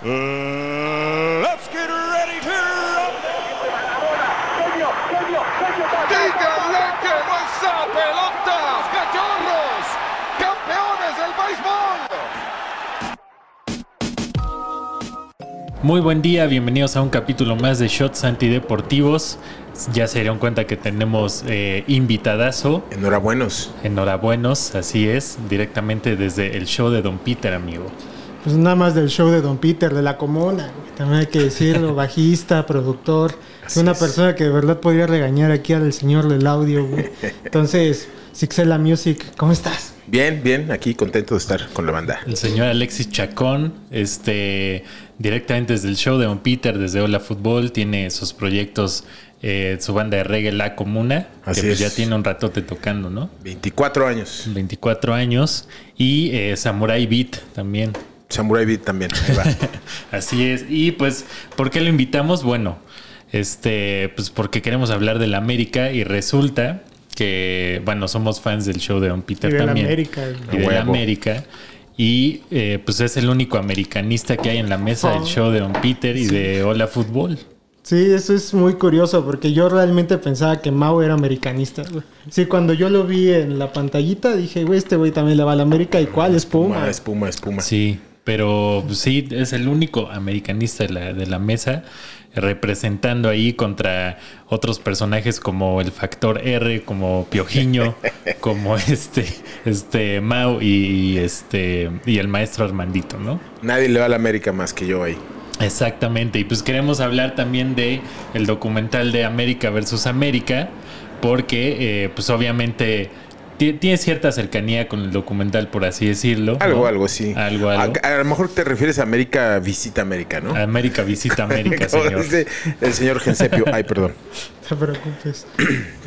Uh, let's get ready to. ¡Díganle que no esa pelota! ¡Cachorros! ¡Campeones del béisbol! Muy buen día, bienvenidos a un capítulo más de Shots Antideportivos. Ya se dieron cuenta que tenemos eh, invitadazo. Enhorabuenos. Enhorabuenos, así es, directamente desde el show de Don Peter, amigo. Pues nada más del show de Don Peter, de la comuna, güey. También hay que decirlo, bajista, productor. Así una es. persona que de verdad podría regañar aquí al señor del audio, güey. Entonces, Sixela Music, ¿cómo estás? Bien, bien, aquí contento de estar con la banda. El señor Alexis Chacón, este, directamente desde el show de Don Peter, desde Hola Fútbol, tiene sus proyectos, eh, su banda de reggae La Comuna, Así que pues es. ya tiene un ratote tocando, ¿no? 24 años. 24 años. Y eh, Samurai Beat también. Samurai Beat también. Ahí va. Así es. Y pues, ¿por qué lo invitamos? Bueno, este, pues porque queremos hablar de la América y resulta que, bueno, somos fans del show de Don Peter Y de la también. América, Y de la. América. Y eh, pues es el único americanista que hay en la mesa del show de Don Peter y de Hola Fútbol. Sí, eso es muy curioso porque yo realmente pensaba que Mau era americanista, güey. Sí, cuando yo lo vi en la pantallita dije, güey, este güey también le va a la América. ¿Y cuál? Es Puma. Espuma, espuma. Sí, pero pues, sí, es el único americanista de la, de la mesa, representando ahí contra otros personajes como el Factor R, como Piojiño, como este, este Mau y este y el maestro Armandito, ¿no? Nadie le va a la América más que yo ahí. Exactamente, y pues queremos hablar también de el documental de América versus América, porque eh, pues obviamente tiene cierta cercanía con el documental, por así decirlo. Algo, ¿no? algo, sí. Algo, algo. A, a lo mejor te refieres a América Visita América, ¿no? América visita América, señor. dice el señor Gensepio. Ay, perdón. No te preocupes.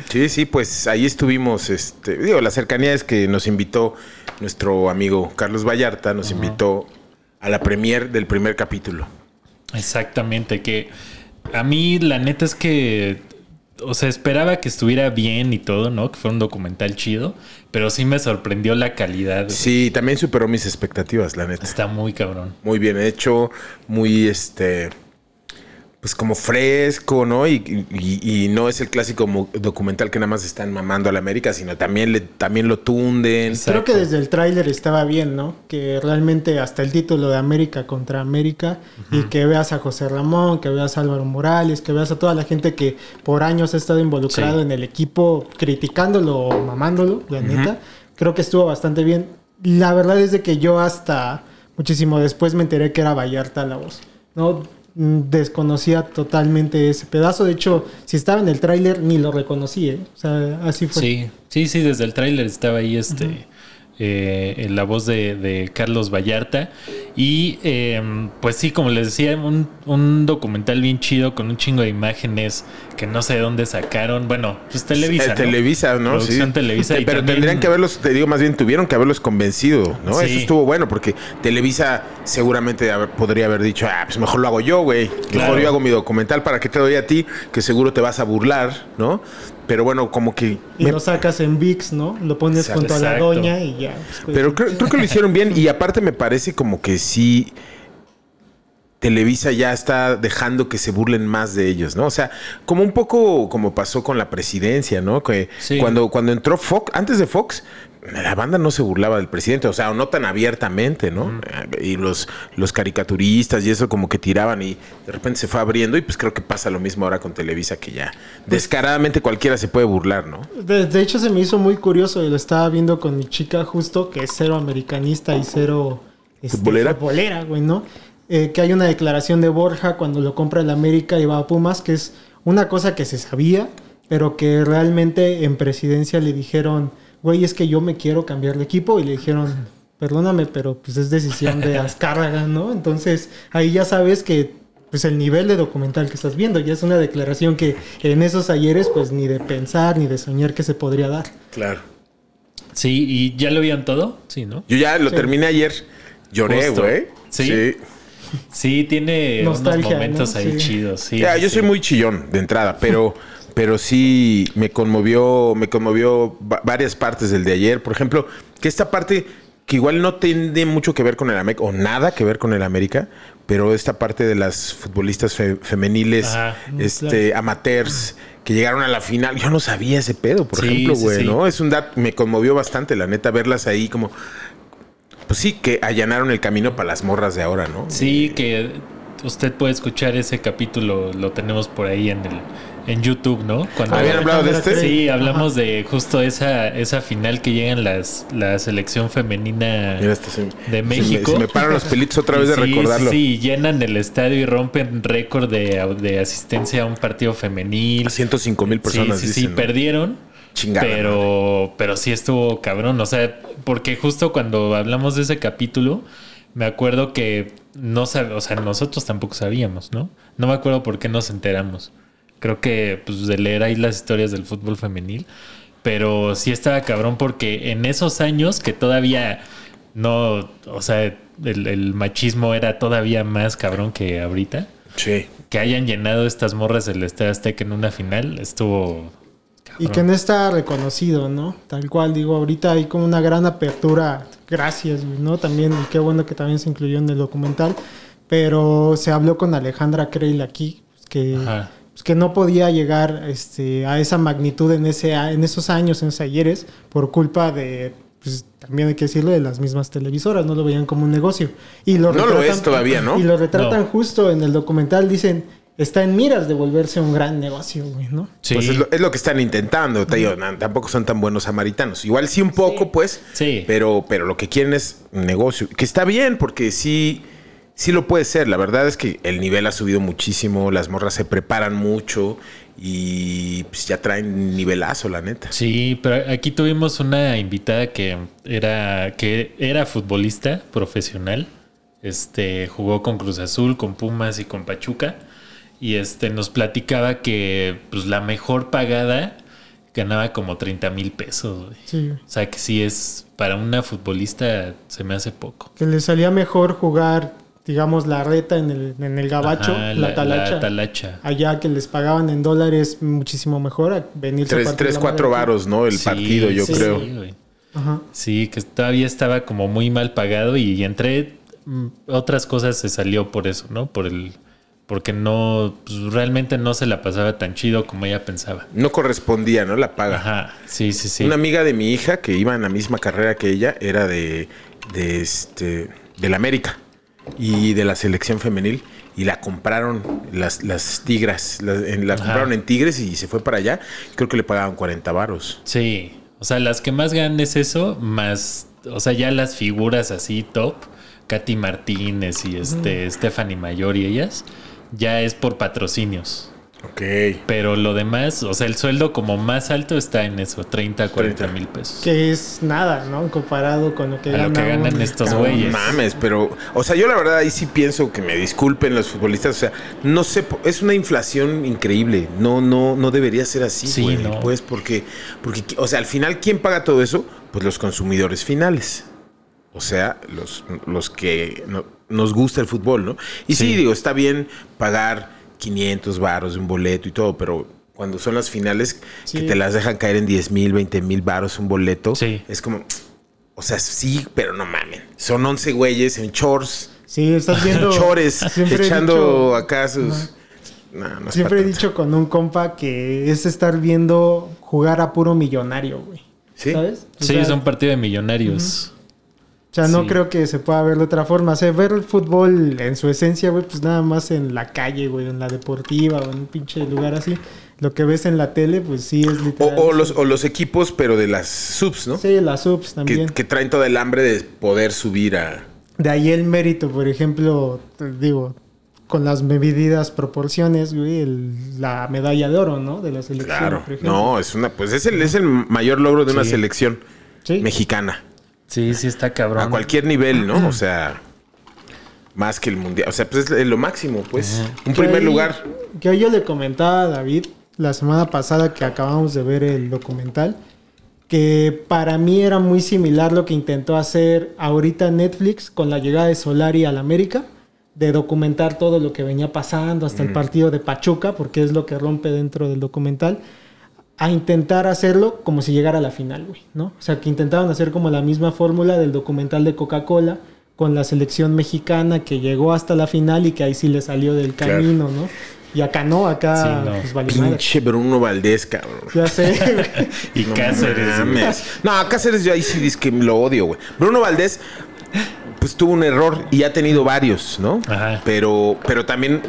Sí, sí, pues ahí estuvimos. Este, digo, la cercanía es que nos invitó nuestro amigo Carlos Vallarta, nos invitó a la premier del primer capítulo. Exactamente, que a mí la neta es que, o sea, esperaba que estuviera bien y todo, ¿no? Que fuera un documental chido, pero sí me sorprendió la calidad. Sí, también superó mis expectativas, la neta. Está muy cabrón. muy bien hecho, muy este, pues como fresco, ¿no? Y, y- y no es el clásico documental que nada más están mamando a la América, sino también, le, también lo tunden. Exacto. Creo que desde el tráiler estaba bien, ¿no? Que realmente hasta el título de América contra América y que veas a José Ramón, que veas a Álvaro Morales, que veas a toda la gente que por años ha estado involucrado Sí. en el equipo, criticándolo o mamándolo, la neta. Creo que estuvo bastante bien. La verdad es de que yo hasta muchísimo después me enteré que era Vallarta la voz. No desconocía totalmente ese pedazo. De hecho, si estaba en el tráiler ni lo reconocí, ¿eh? O sea, así fue. Sí, sí, sí, desde el tráiler estaba ahí este, eh, en la voz de, de Carlos Vallarta. Y eh, pues sí, como les decía, un, un documental bien chido con un chingo de imágenes que no sé de dónde sacaron. Bueno, pues Televisa. Eh, ¿no? Televisa, ¿no? Producción Sí. Televisa. Pero también- tendrían que haberlos, te digo, más bien tuvieron que haberlos convencido, ¿no? Sí. Eso estuvo bueno porque Televisa seguramente podría haber dicho, ah, pues mejor lo hago yo, güey. Mejor Claro. yo hago mi documental para que te doy a ti, que seguro te vas a burlar, ¿no? Pero bueno, como que... Y me- lo sacas en VIX, ¿no? Lo pones Exacto. junto a la Exacto. doña y ya. pues, Pero creo, creo que lo hicieron bien y aparte me parece como que sí Televisa ya está dejando que se burlen más de ellos, ¿no? O sea, como un poco como pasó con la presidencia, ¿no? Que Sí. cuando, cuando entró Fox, antes de Fox, la banda no se burlaba del presidente, o sea, no tan abiertamente, ¿no? Y los, los caricaturistas y eso como que tiraban y de repente se fue abriendo y pues creo que pasa lo mismo ahora con Televisa que ya descaradamente cualquiera se puede burlar, ¿no? De, de hecho, se me hizo muy curioso y lo estaba viendo con mi chica justo, que es cero americanista y cero este, güey, ¿no? Eh, que hay una declaración de Borja cuando lo compra el América y va a Pumas, que es una cosa que se sabía, pero que realmente en presidencia le dijeron, güey, es que yo me quiero cambiar de equipo y le dijeron, perdóname, pero pues es decisión de Azcárraga, ¿no? Entonces ahí ya sabes que pues el nivel de documental que estás viendo ya es una declaración que en esos ayeres pues ni de pensar ni de soñar que se podría dar. Claro. Sí, ¿y ya lo vieron todo? Sí, ¿no? Yo ya lo Sí. terminé ayer. Lloré, güey. ¿Sí? Sí, tiene Nostalgia, unos momentos ¿no? ahí Sí. chidos. Sí, Ya, yo sí. soy muy chillón de entrada, pero, pero sí me conmovió, me conmovió va- varias partes del de ayer. Por ejemplo, que esta parte que igual no tiene mucho que ver con el América, o nada que ver con el América, pero esta parte de las futbolistas fe- femeniles, Ajá. este, amateurs, que llegaron a la final. Yo no sabía ese pedo, por Sí, ejemplo, sí, güey, sí. ¿no? Es un dato, me conmovió bastante, la neta, verlas ahí como. Pues sí, que allanaron el camino para las morras de ahora, ¿no? Sí, que usted puede escuchar ese capítulo, lo tenemos por ahí en el en YouTube, ¿no? Cuando ¿Habían hablado de este? Sí, hablamos de justo esa esa final que llegan las la selección femenina se- de se me- México. Se me, paran los pelitos otra vez de Sí, recordarlo. Sí, llenan el estadio y rompen récord de, de asistencia a un partido femenil. 105 mil personas sí, sí, sí, perdieron. Chingada pero, pero sí estuvo cabrón. O sea, porque justo cuando hablamos de ese capítulo, me acuerdo que no sab- o sea, nosotros tampoco sabíamos, ¿no? No me acuerdo por qué nos enteramos. Creo que pues de leer ahí las historias del fútbol femenil. Pero sí estaba cabrón porque en esos años que todavía no, o sea, el, el machismo era todavía más cabrón que ahorita. Sí. Que hayan llenado estas morras del Estadio Azteca en una final estuvo Y que no está reconocido, ¿no? Tal cual, digo, ahorita hay como una gran apertura, gracias, ¿no? También, y qué bueno que también se incluyó en el documental, pero se habló con Alejandra Creil aquí, que, Ajá. Pues, que no podía llegar este, a esa magnitud en, ese, a- en esos años, en esos ayeres, por culpa de, pues también hay que decirlo, de las mismas televisoras, no lo veían como un negocio. Y lo No lo retratan- es todavía, ¿no? Y lo retratan No. justo en el documental, dicen, está en miras de volverse un gran negocio, güey, ¿no? Sí. Pues es lo, es lo que están intentando. te digo, tampoco son tan buenos samaritanos. Igual sí un poco, pues. Sí. Pero, pero lo que quieren es un negocio. Que está bien, porque sí, sí lo puede ser. La verdad es que el nivel ha subido muchísimo. Las morras se preparan mucho. Y pues ya traen nivelazo, la neta. Sí, pero aquí tuvimos una invitada que era, que era futbolista profesional. Este jugó con Cruz Azul, con Pumas y con Pachuca. Y este nos platicaba que pues, la mejor pagada ganaba como 30 mil pesos. güey. Sí. O sea que sí es para una futbolista se me hace poco. que le salía mejor jugar, digamos, la reta en el, en el gabacho, Ajá, la, talacha, talacha. allá que les pagaban en dólares muchísimo mejor a venirse a Tres, tres cuatro varos, ¿no? El Sí, partido, yo sí, creo. sí, güey. Ajá. Sí, que todavía estaba como muy mal pagado y entre mm, otras cosas se salió por eso, ¿no? Por el porque no pues, realmente no se la pasaba tan chido como ella pensaba. No correspondía, ¿no? La paga. Ajá, sí, sí, sí. Una amiga de mi hija que iba en la misma carrera que ella era de, de este del América y de la selección femenil y la compraron las, las tigras, la, en- la compraron en Tigres y se fue para allá. Creo que le pagaban 40 varos. Sí, o sea, las que más ganan es eso, más, o sea, ya las figuras así top, Katy Martínez y este Stephanie Mayor y ellas, ya es por patrocinios. Ok. Pero lo demás, o sea, el sueldo como más alto está en eso, 30, 40 mil pesos. Que es nada, ¿no? Comparado con lo que A lo gana que ganan un- estos No güeyes. mames, pero, o sea, yo la verdad ahí sí pienso que me disculpen los futbolistas, o sea, no sé, es una inflación increíble, no, no, no debería ser así, Sí, güey, no. pues porque, porque, o sea, al final, ¿quién paga todo eso? Pues los consumidores finales, o sea, los, los que no- nos gusta el fútbol, ¿no? Y sí. Sí. digo, está bien pagar 500 varos de un boleto y todo, pero cuando son las finales Sí. que te las dejan caer en 10 mil, 20 mil varos un boleto, Sí. es como, o sea, sí, pero no mamen. Son 11 güeyes en shorts, Sí, estás viendo... chores, echando dicho- acá sus... No, no Siempre he dicho con un compa que es estar viendo jugar a puro millonario, güey. ¿Sí? ¿Sabes? O Sí, sea, es un partido de millonarios. O sea, no Sí. creo que se pueda ver de otra forma. O sea, ver el fútbol en su esencia, güey, pues nada más en la calle, güey, en la deportiva o en un pinche lugar así. Lo que ves en la tele, pues sí es literal. o los, o los equipos, pero de las subs, ¿no? Sí, las subs Que, también. que traen todo el hambre de poder subir a... De ahí el mérito, por ejemplo, te digo, con las medidas proporciones, güey, el- la medalla de oro, ¿no? De la selección, Claro. por ejemplo. No, es una, pues es el, es el mayor logro de una selección Sí. mexicana. Sí, sí está cabrón. A cualquier nivel, ¿no? O sea, más que el mundial. O sea, pues es lo máximo, pues. Un primer lugar. Que hoy yo le comentaba a David la semana pasada que acabamos de ver el documental, que para mí era muy similar lo que intentó hacer ahorita Netflix con la llegada de Solari al América, de documentar todo lo que venía pasando hasta el partido de Pachuca, porque es lo que rompe dentro del documental. A intentar hacerlo como si llegara a la final, güey, ¿no? O sea, que intentaban hacer como la misma fórmula del documental de Coca-Cola con la selección mexicana que llegó hasta la final y que ahí sí le salió del Claro. camino, ¿no? Y acá no, acá Sí, no. pues vale madre. Pinche Bruno Valdés, cabrón. Ya sé. Y No Cáceres. mames. No, Cáceres yo ahí sí dice que lo odio, güey. Bruno Valdés, pues tuvo un error y ha tenido varios, ¿no? Ajá. Pero, pero también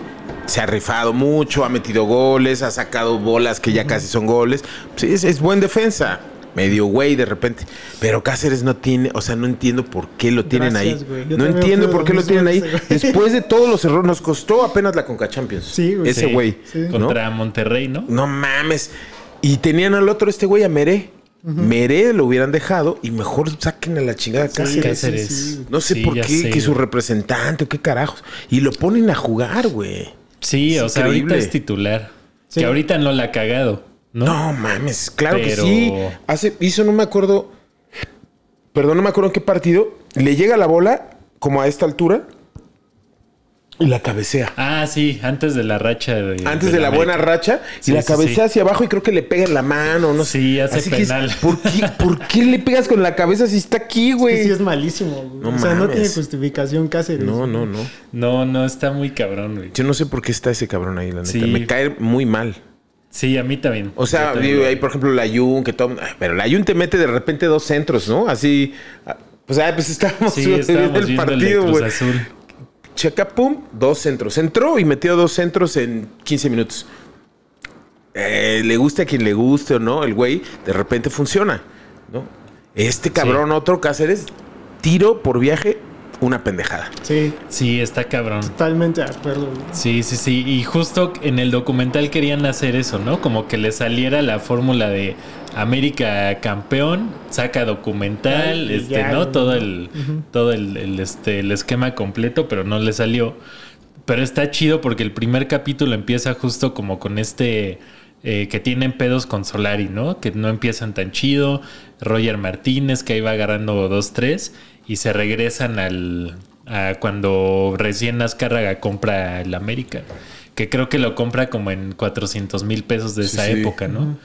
se ha rifado mucho, ha metido goles, ha sacado bolas que ya casi son goles. Sí, es, es buen defensa. Medio güey de repente. Pero Cáceres no tiene, o sea, no entiendo por qué lo tienen Gracias, ahí. güey. No entiendo por qué lo tienen ahí. Después de todos los errores, nos costó apenas la Conca Champions. Sí, güey. Ese Sí. güey. Sí. ¿no? Contra Monterrey, ¿no? No mames. Y tenían al otro, este güey, a Meré. Meré lo hubieran dejado y mejor saquen a la chingada a Cáceres. Cáceres. sí, sí. No sé Sí, por qué, sé, que su representante o qué carajos. Y lo ponen a jugar, güey. Sí, Es o sea, increíble. ahorita es titular. Sí. Que ahorita no la ha cagado, ¿no? No, mames, claro Pero- que sí. Hace, hizo, no me acuerdo. Perdón, no me acuerdo en qué partido. Le llega la bola como a esta altura y la cabecea. Ah, sí, antes de la racha de. Antes de la buena racha y la sí, cabecea sí. hacia abajo y creo que le pega en la mano, no sé. Sí, hace Así es- penal. ¿por, qué, por qué le pegas con la cabeza si está aquí, Es güey? que sí es malísimo, güey. No o sea, no tiene justificación Cáceres. No, no, no. No, no, está muy cabrón, güey. Yo no sé por qué está ese cabrón ahí, la neta. Sí. Me cae muy mal. Sí, a mí también. O sea, digo, ahí por ejemplo la Jun, que todo. ay, Pero la Jun te mete de repente dos centros, ¿no? Así. ah, Pues, ah, pues estábamos, Sí, viendo estábamos el viendo el de partido, güey. Checa, pum, dos centros. Entró y metió dos centros en 15 minutos. Eh, le guste a quien le guste o no, el güey de repente funciona, ¿no? Este cabrón, otro Cáceres, tiro por viaje, una pendejada. Sí, Sí, está cabrón. totalmente de acuerdo, güey. Sí, sí, sí. Y justo en el documental querían hacer eso, ¿no? Como que le saliera la fórmula de América campeón, saca documental, este, ya, ¿no? Todo el, todo el, el, este, el esquema completo, pero no le salió. Pero está chido porque el primer capítulo empieza justo como con este eh, que tienen pedos con Solari, ¿no? Que no empiezan tan chido. Roger Martínez, que ahí va agarrando 2-3 y se regresan al a cuando recién Azcárraga compra el América. Que creo que lo compra como en 400 mil pesos de Sí, esa sí. época, ¿no?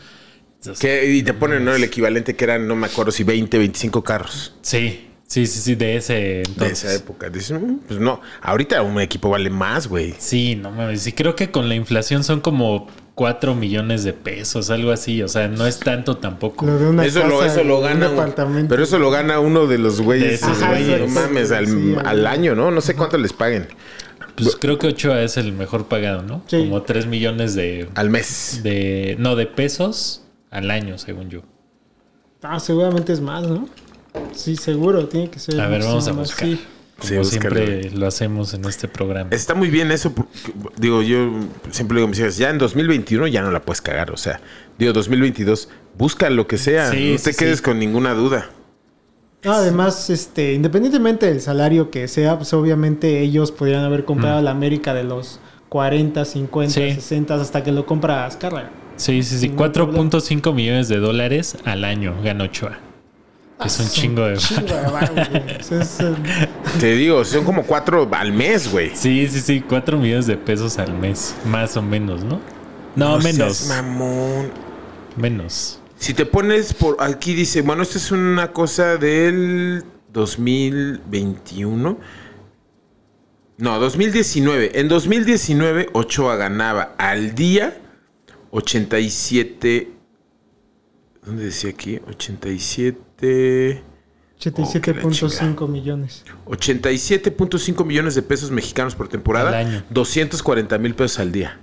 Entonces, Que, y te ponen, ¿no? El equivalente que eran, no me acuerdo si 20, 25 carros. Sí, sí, sí, sí, de ese de entonces. esa época. Dices, "Mm, pues no, ahorita un equipo vale más, güey. Sí, no mames. Y creo que con la inflación son como 4 millones de pesos, algo así. O sea, no es tanto tampoco. Lo de una Eso lo, casa, eso lo un gana. un- pero eso lo gana uno de los De güeyes. esos Ajá, güeyes. No mames, al, Sí, al año, ¿no? No sé cuánto les paguen. Pues creo que Ochoa es el mejor pagado, ¿no? Sí. Como 3 millones de, Al mes. de. No, de pesos al año, según yo. Ah, seguramente es más, ¿no? Sí, seguro, tiene que ser. A ver, vamos a buscar. sí. Sí, Como búscale, siempre lo hacemos en este programa. Está muy bien eso. porque, digo, yo siempre digo a mis hijas, ya en 2021 ya no la puedes cagar. O sea, digo, 2022, busca lo que sea. Sí, no te sí, quedes sí. con ninguna duda. No, además, este, independientemente del salario que sea, pues obviamente ellos podrían haber comprado a la América de los 40, 50, Sí. 60 hasta que lo compra Azcárraga. Sí, sí, sí. Ningún 4.5 millones de dólares al año gana Ochoa. Es un chingo de... Te digo, son como cuatro al mes, güey. Sí, sí, sí. 4 millones de pesos al mes. Más o menos, ¿no? No, menos. seas mamón. Menos. Si te pones por aquí dice, bueno, esto es una cosa del 2021. No, 2019. En 2019 Ochoa ganaba al día 87 ¿Dónde decía aquí? 87 87.5 millones. 87.5 millones de pesos mexicanos por temporada, Al año. 240 mil pesos al día.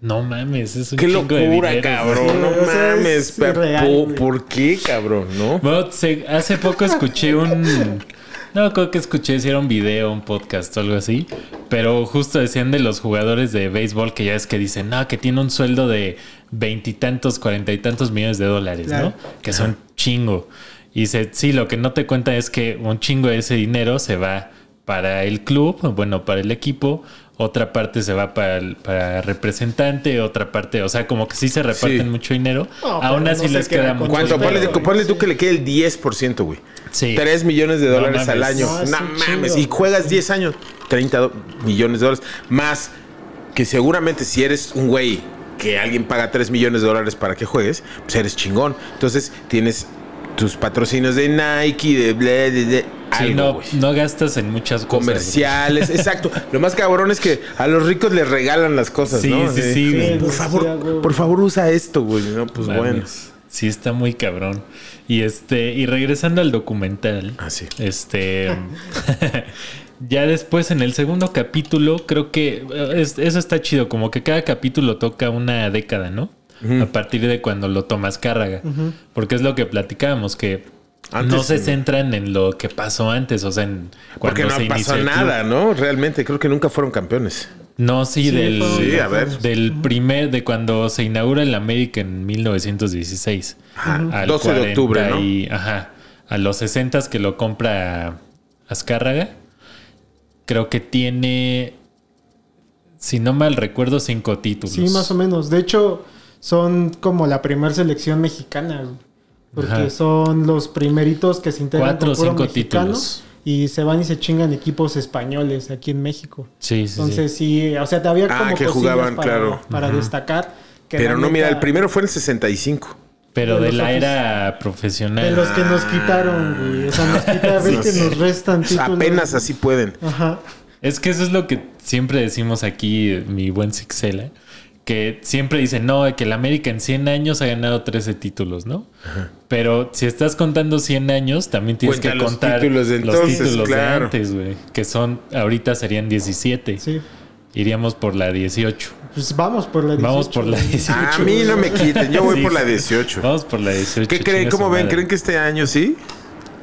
No mames, es un Qué chingo de locura, dinero. cabrón. Sí, no mames. es pa- irreal, po- güey. ¿Por qué, cabrón? ¿No? Bueno, se- hace poco escuché un. No creo que escuché si era un video, un podcast o algo así. Pero justo decían de los jugadores de béisbol que ya es que dicen, no, que tiene un sueldo de veintitantos, cuarenta y tantos millones de dólares, Claro. ¿no? Que son chingo. Y dice, sí, lo que no te cuenta es que un chingo de ese dinero se va para el club, bueno, para el equipo. Otra parte se va para, el- para representante, otra parte, o sea, como que sí se reparten Sí. mucho dinero. No, Aún así no les queda mucho ¿Cuánto? Ponle, ponle tú que le quede el 10%, güey. Sí. 3 millones de No dólares al año. No, mames. Y juegas 10 años, 30 do- millones de dólares. Más que seguramente si eres un güey que alguien paga 3 millones de dólares para que juegues, pues eres chingón. Entonces tienes tus patrocinios de Nike, de bla, de, de- Sí, algo, no, no gastas en muchas cosas. Comerciales, exacto. Lo más cabrón es que a los ricos les regalan las cosas, Sí, ¿no? sí, sí, güey. Por Sí, favor, por favor usa esto, güey. No, pues Mames. bueno. Sí, está muy cabrón. Y este, y regresando al documental. Ah, sí. Este. ya después en el segundo capítulo, creo que eh, es- eso está chido. Como que cada capítulo toca una década, ¿no? A partir de cuando lo tomas Cárraga. Porque es lo que platicábamos, que Antes no se sí. centran en lo que pasó antes, o sea, en Porque cuando no se pasó nada, ¿no? Realmente, creo que nunca fueron campeones. No, sí, Sí, del, Sí, a ver. del primer, de cuando se inaugura el América en 1916. Ajá. Al 12 de octubre, 40 ¿no? y- ajá. A los 60 que lo compra Azcárraga. Creo que tiene, si no mal recuerdo, cinco títulos. Sí, más o menos. De hecho, son como la primera selección mexicana. güey. Porque Ajá. son los primeritos que se integran Cuatro con puro cinco mexicano títulos. Y se van y se chingan equipos españoles aquí en México. Sí, sí, sí. Entonces sí, o sea, había Ah, como que cosillas jugaban, para, claro. para destacar. que Pero no, mira, el primero fue en el 65. Pero de de la era profesional. De los que nos quitaron, güey. O sea, nos quita, ves que nos restan títulos. Apenas así pueden. Ajá. Es que eso es lo que siempre decimos aquí, eh, mi buen Sixela, que siempre dicen, no, que el América en 100 años ha ganado 13 títulos, ¿no? Pero si estás contando 100 años, también tienes Cuenta que los contar títulos de los entonces, títulos claro. de antes, güey, que son, ahorita serían 17. Sí. Iríamos por la 18. Pues vamos por la 18. Vamos por la 18. A mí no me quiten, yo voy Sí. por la 18. Vamos por la 18. ¿Qué creen? ¿Cómo ven? ¿Creen que este año sí?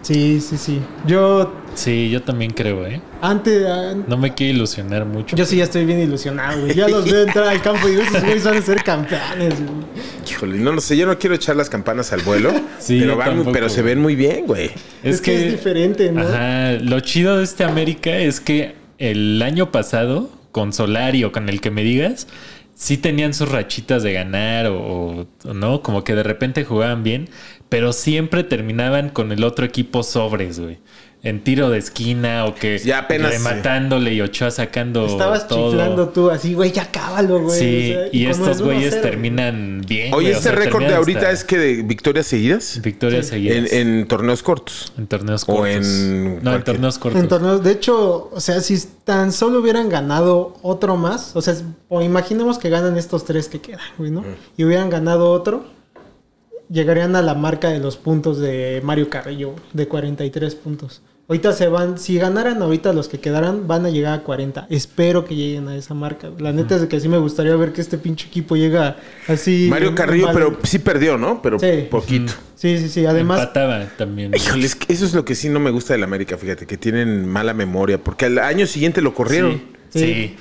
Sí, sí, sí. Yo Sí, yo también creo, ¿eh? antes... ah, No me quiero ilusionar mucho. Yo sí ya estoy bien ilusionado, güey. Ya los veo entrar al campo y digo, esos güeyes van a ser campeones, güey. Híjole, no lo sé, yo no quiero echar las campanas al vuelo, Sí, pero, van pero se ven muy bien, güey. Es, que, es diferente, ¿no? Ajá, lo chido de este América es que el año pasado, con Solari o con el que me digas, sí tenían sus rachitas de ganar o, o no, como que de repente jugaban bien, pero siempre terminaban con el otro equipo sobres, güey. En tiro de esquina o que Ya apenas, rematándole y Ochoa sacando Estabas todo. chiflando tú así, güey, ya cábalo, güey. Sí, O sea, y estos güeyes 1-0. terminan bien. Oye, o este récord de ahorita hasta es que de victorias seguidas victorias seguidas en, en torneos cortos. en torneos o cortos. en no, en torneos cortos. En torneos, de hecho, o sea, si tan solo hubieran ganado otro más, o sea, o imaginemos que ganan estos tres que quedan, güey, ¿no? Y hubieran ganado otro, llegarían a la marca de los puntos de Mario Carrillo, de 43 puntos. Ahorita se van, si ganaran ahorita los que quedaran, van a llegar a 40. Espero que lleguen a esa marca. La neta es de que sí me gustaría ver que este pinche equipo llega así. Mario Carrillo, pero sí perdió, ¿no? Pero Sí. poquito. Sí, sí, sí. Además, Empataba también. Híjole, es que eso es lo que sí no me gusta del América, fíjate, que tienen mala memoria, porque al año siguiente lo corrieron. Sí. Sí. sí.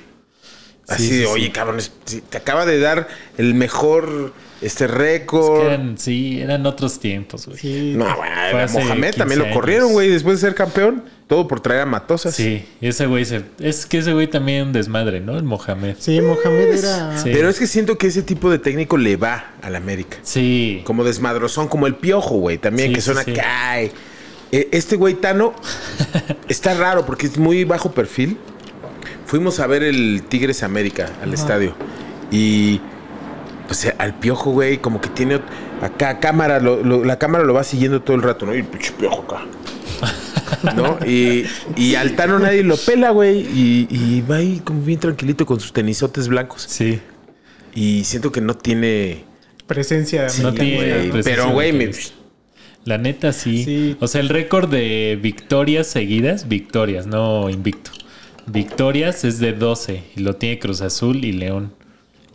Así Sí, sí, de, sí. oye, cabrón, es- sí, te acaba de dar el mejor este Es récord. que eran, sí, eran otros tiempos, güey. sí. No, güey, Mohamed 15 también lo corrieron, güey, después de ser campeón. Todo por traer a Matosas. Sí, ese güey se, es que ese güey también un desmadre, ¿no? El Mohamed. Sí, Mohamed era. Sí. Pero es que siento que ese tipo de técnico le va al América. Sí. Como desmadrozón, como el piojo, güey, también, Sí, que suena sí. que ay. Eh, Este güey Tano está raro porque es muy bajo perfil. Fuimos a ver el Tigres América al estadio. Y pues eh, al piojo, güey, como que tiene acá cámara, lo- lo- la cámara lo va siguiendo todo el rato, ¿no? Y el pinche piojo acá. ¿No? Y, y al Tano nadie lo pela, güey. Y, y va ahí como bien tranquilito con sus tenisotes blancos. Sí. Y siento que no tiene. Presencia de no tiene güey, ¿no? presencia pero, güey, me-. La neta sí. Sí. O sea, el récord de victorias seguidas, victorias, no invicto. Victorias es de 12 y lo tiene Cruz Azul y León.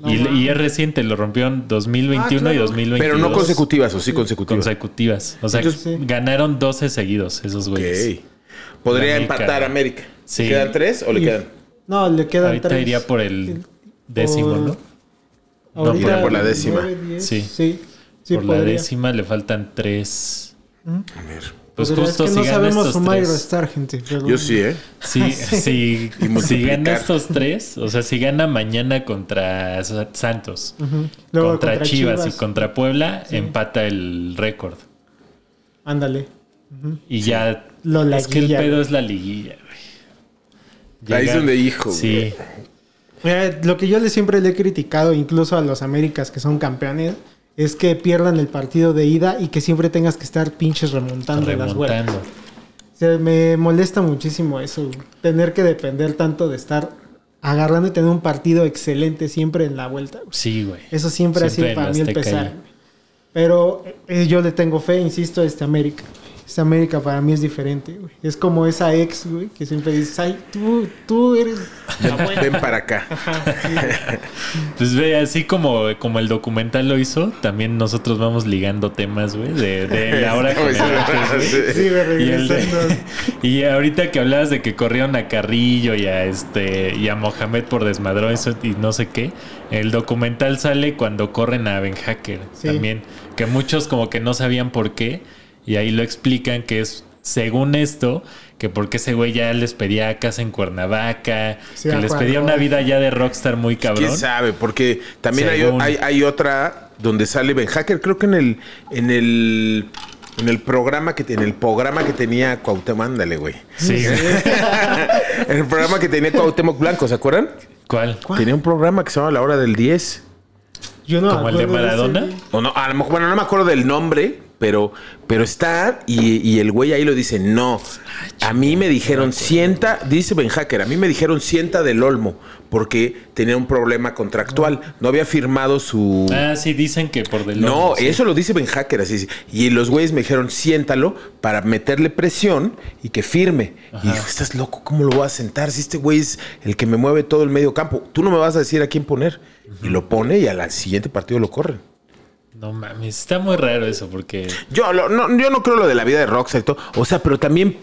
No y, y es reciente, lo rompió en 2021 Ah, y claro. 2022. Pero no consecutivas, o sí consecutivas. consecutivas. O sea, Entonces- Sí. ganaron 12 seguidos esos Ok. güeyes. Podría América. empatar América. Sí. ¿Quedan tres o le Y- quedan? No, le quedan Ahorita tres. iría por el décimo, Por- ¿no? Ahorita Iría por la décima. Sí. Sí. Sí, por la décima le faltan tres. A ver. Pues justo es que si no sabemos estos sumar y tres. restar, gente. pero- Yo sí, ¿eh? Si, si, si gana estos tres, o sea, si gana mañana contra Sa- Santos. Luego contra, Chivas, y contra Puebla, empata el récord. Ándale. Y ya. Lo es que el pedo güey. es la liguilla, güey. Ahí es donde, hijo, Sí. Mira, lo que yo le siempre le he criticado, incluso a los Américas que son campeones, es que pierdan el partido de ida y que siempre tengas que estar pinches remontando, las vueltas. Remontando. O sea, me molesta muchísimo eso, tener que depender tanto de estar agarrando y tener un partido excelente siempre en la vuelta. güey. Sí, güey. Eso siempre, ha sido para mí el pesar. Pero eh, yo le tengo fe, insisto, a este América. Este América para mí es diferente, güey. Es como esa ex, güey, que siempre dices, ay, tú, tú eres. Ven para acá. Pues ve, así como, como el documental lo hizo, también nosotros vamos ligando temas, güey, de, de la hora que me güey. Sí, güey, Y, de- ahorita que hablabas de que corrieron a Carrillo y a este y a Mohamed por desmadrón y no sé qué, el documental sale cuando corren a Ben Hacker Sí. también, que muchos como que no sabían por qué y ahí lo explican que es según esto que porque ese güey ya les pedía casa en Cuernavaca, Sí, que les pedía una vida ya de rockstar muy cabrón. ¿Quién sabe? Porque también hay, hay, hay otra donde sale Ben Hacker, creo que en el en el en el programa que en el programa que tenía Cuauhtémoc, ándale, güey. Sí. en el programa que tenía Cuauhtémoc Blanco, ¿se acuerdan? ¿Cuál? Tenía un programa que se llama La Hora del 10. Yo no ¿Como el de ese, Maradona? O no, a lo mejor, bueno, no me acuerdo del nombre, pero, pero está y, y el güey ahí lo dice, no, a mí me dijeron sienta, dice Ben Hacker, a mí me dijeron sienta del Olmo, porque tenía un problema contractual, no había firmado su... Ah, sí, dicen que por del No, lomo, sí. eso lo dice Ben Hacker, así. Y los güeyes me dijeron, siéntalo para meterle presión y que firme. Y dijo, estás loco, ¿cómo lo voy a sentar? Si este güey es el que me mueve todo el medio campo, tú no me vas a decir a quién poner. Y lo pone y al siguiente partido lo corren. No mames, está muy raro eso porque Yo, lo- no, yo no creo lo de la vida de Rockstar y todo. O sea, pero también,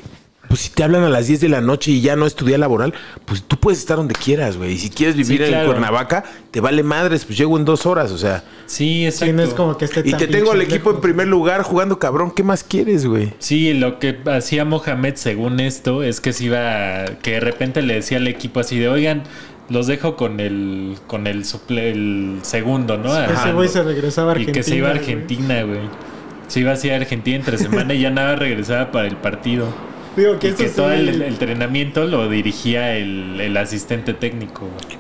pues si te hablan a las 10 de la noche y ya no es tu día laboral, pues tú puedes estar donde quieras, güey. Y si quieres vivir Sí, en claro. Cuernavaca, te vale madres, pues llego en dos horas, o sea. sí, exacto. No es como que esté Y te tengo al equipo en primer lugar jugando cabrón. ¿Qué más quieres, güey? Sí, lo que hacía Mohamed según esto es que se iba que de repente le decía al equipo así de, "Oigan, los dejo con el con el suple, el segundo, ¿no? Ese Ajá. güey se regresaba a Y Argentina. que se iba a. Argentina, güey. Se iba hacia Argentina entre semana y ya nada regresaba para el partido. Digo que Y que todo el, el entrenamiento lo dirigía el, el asistente técnico. güey.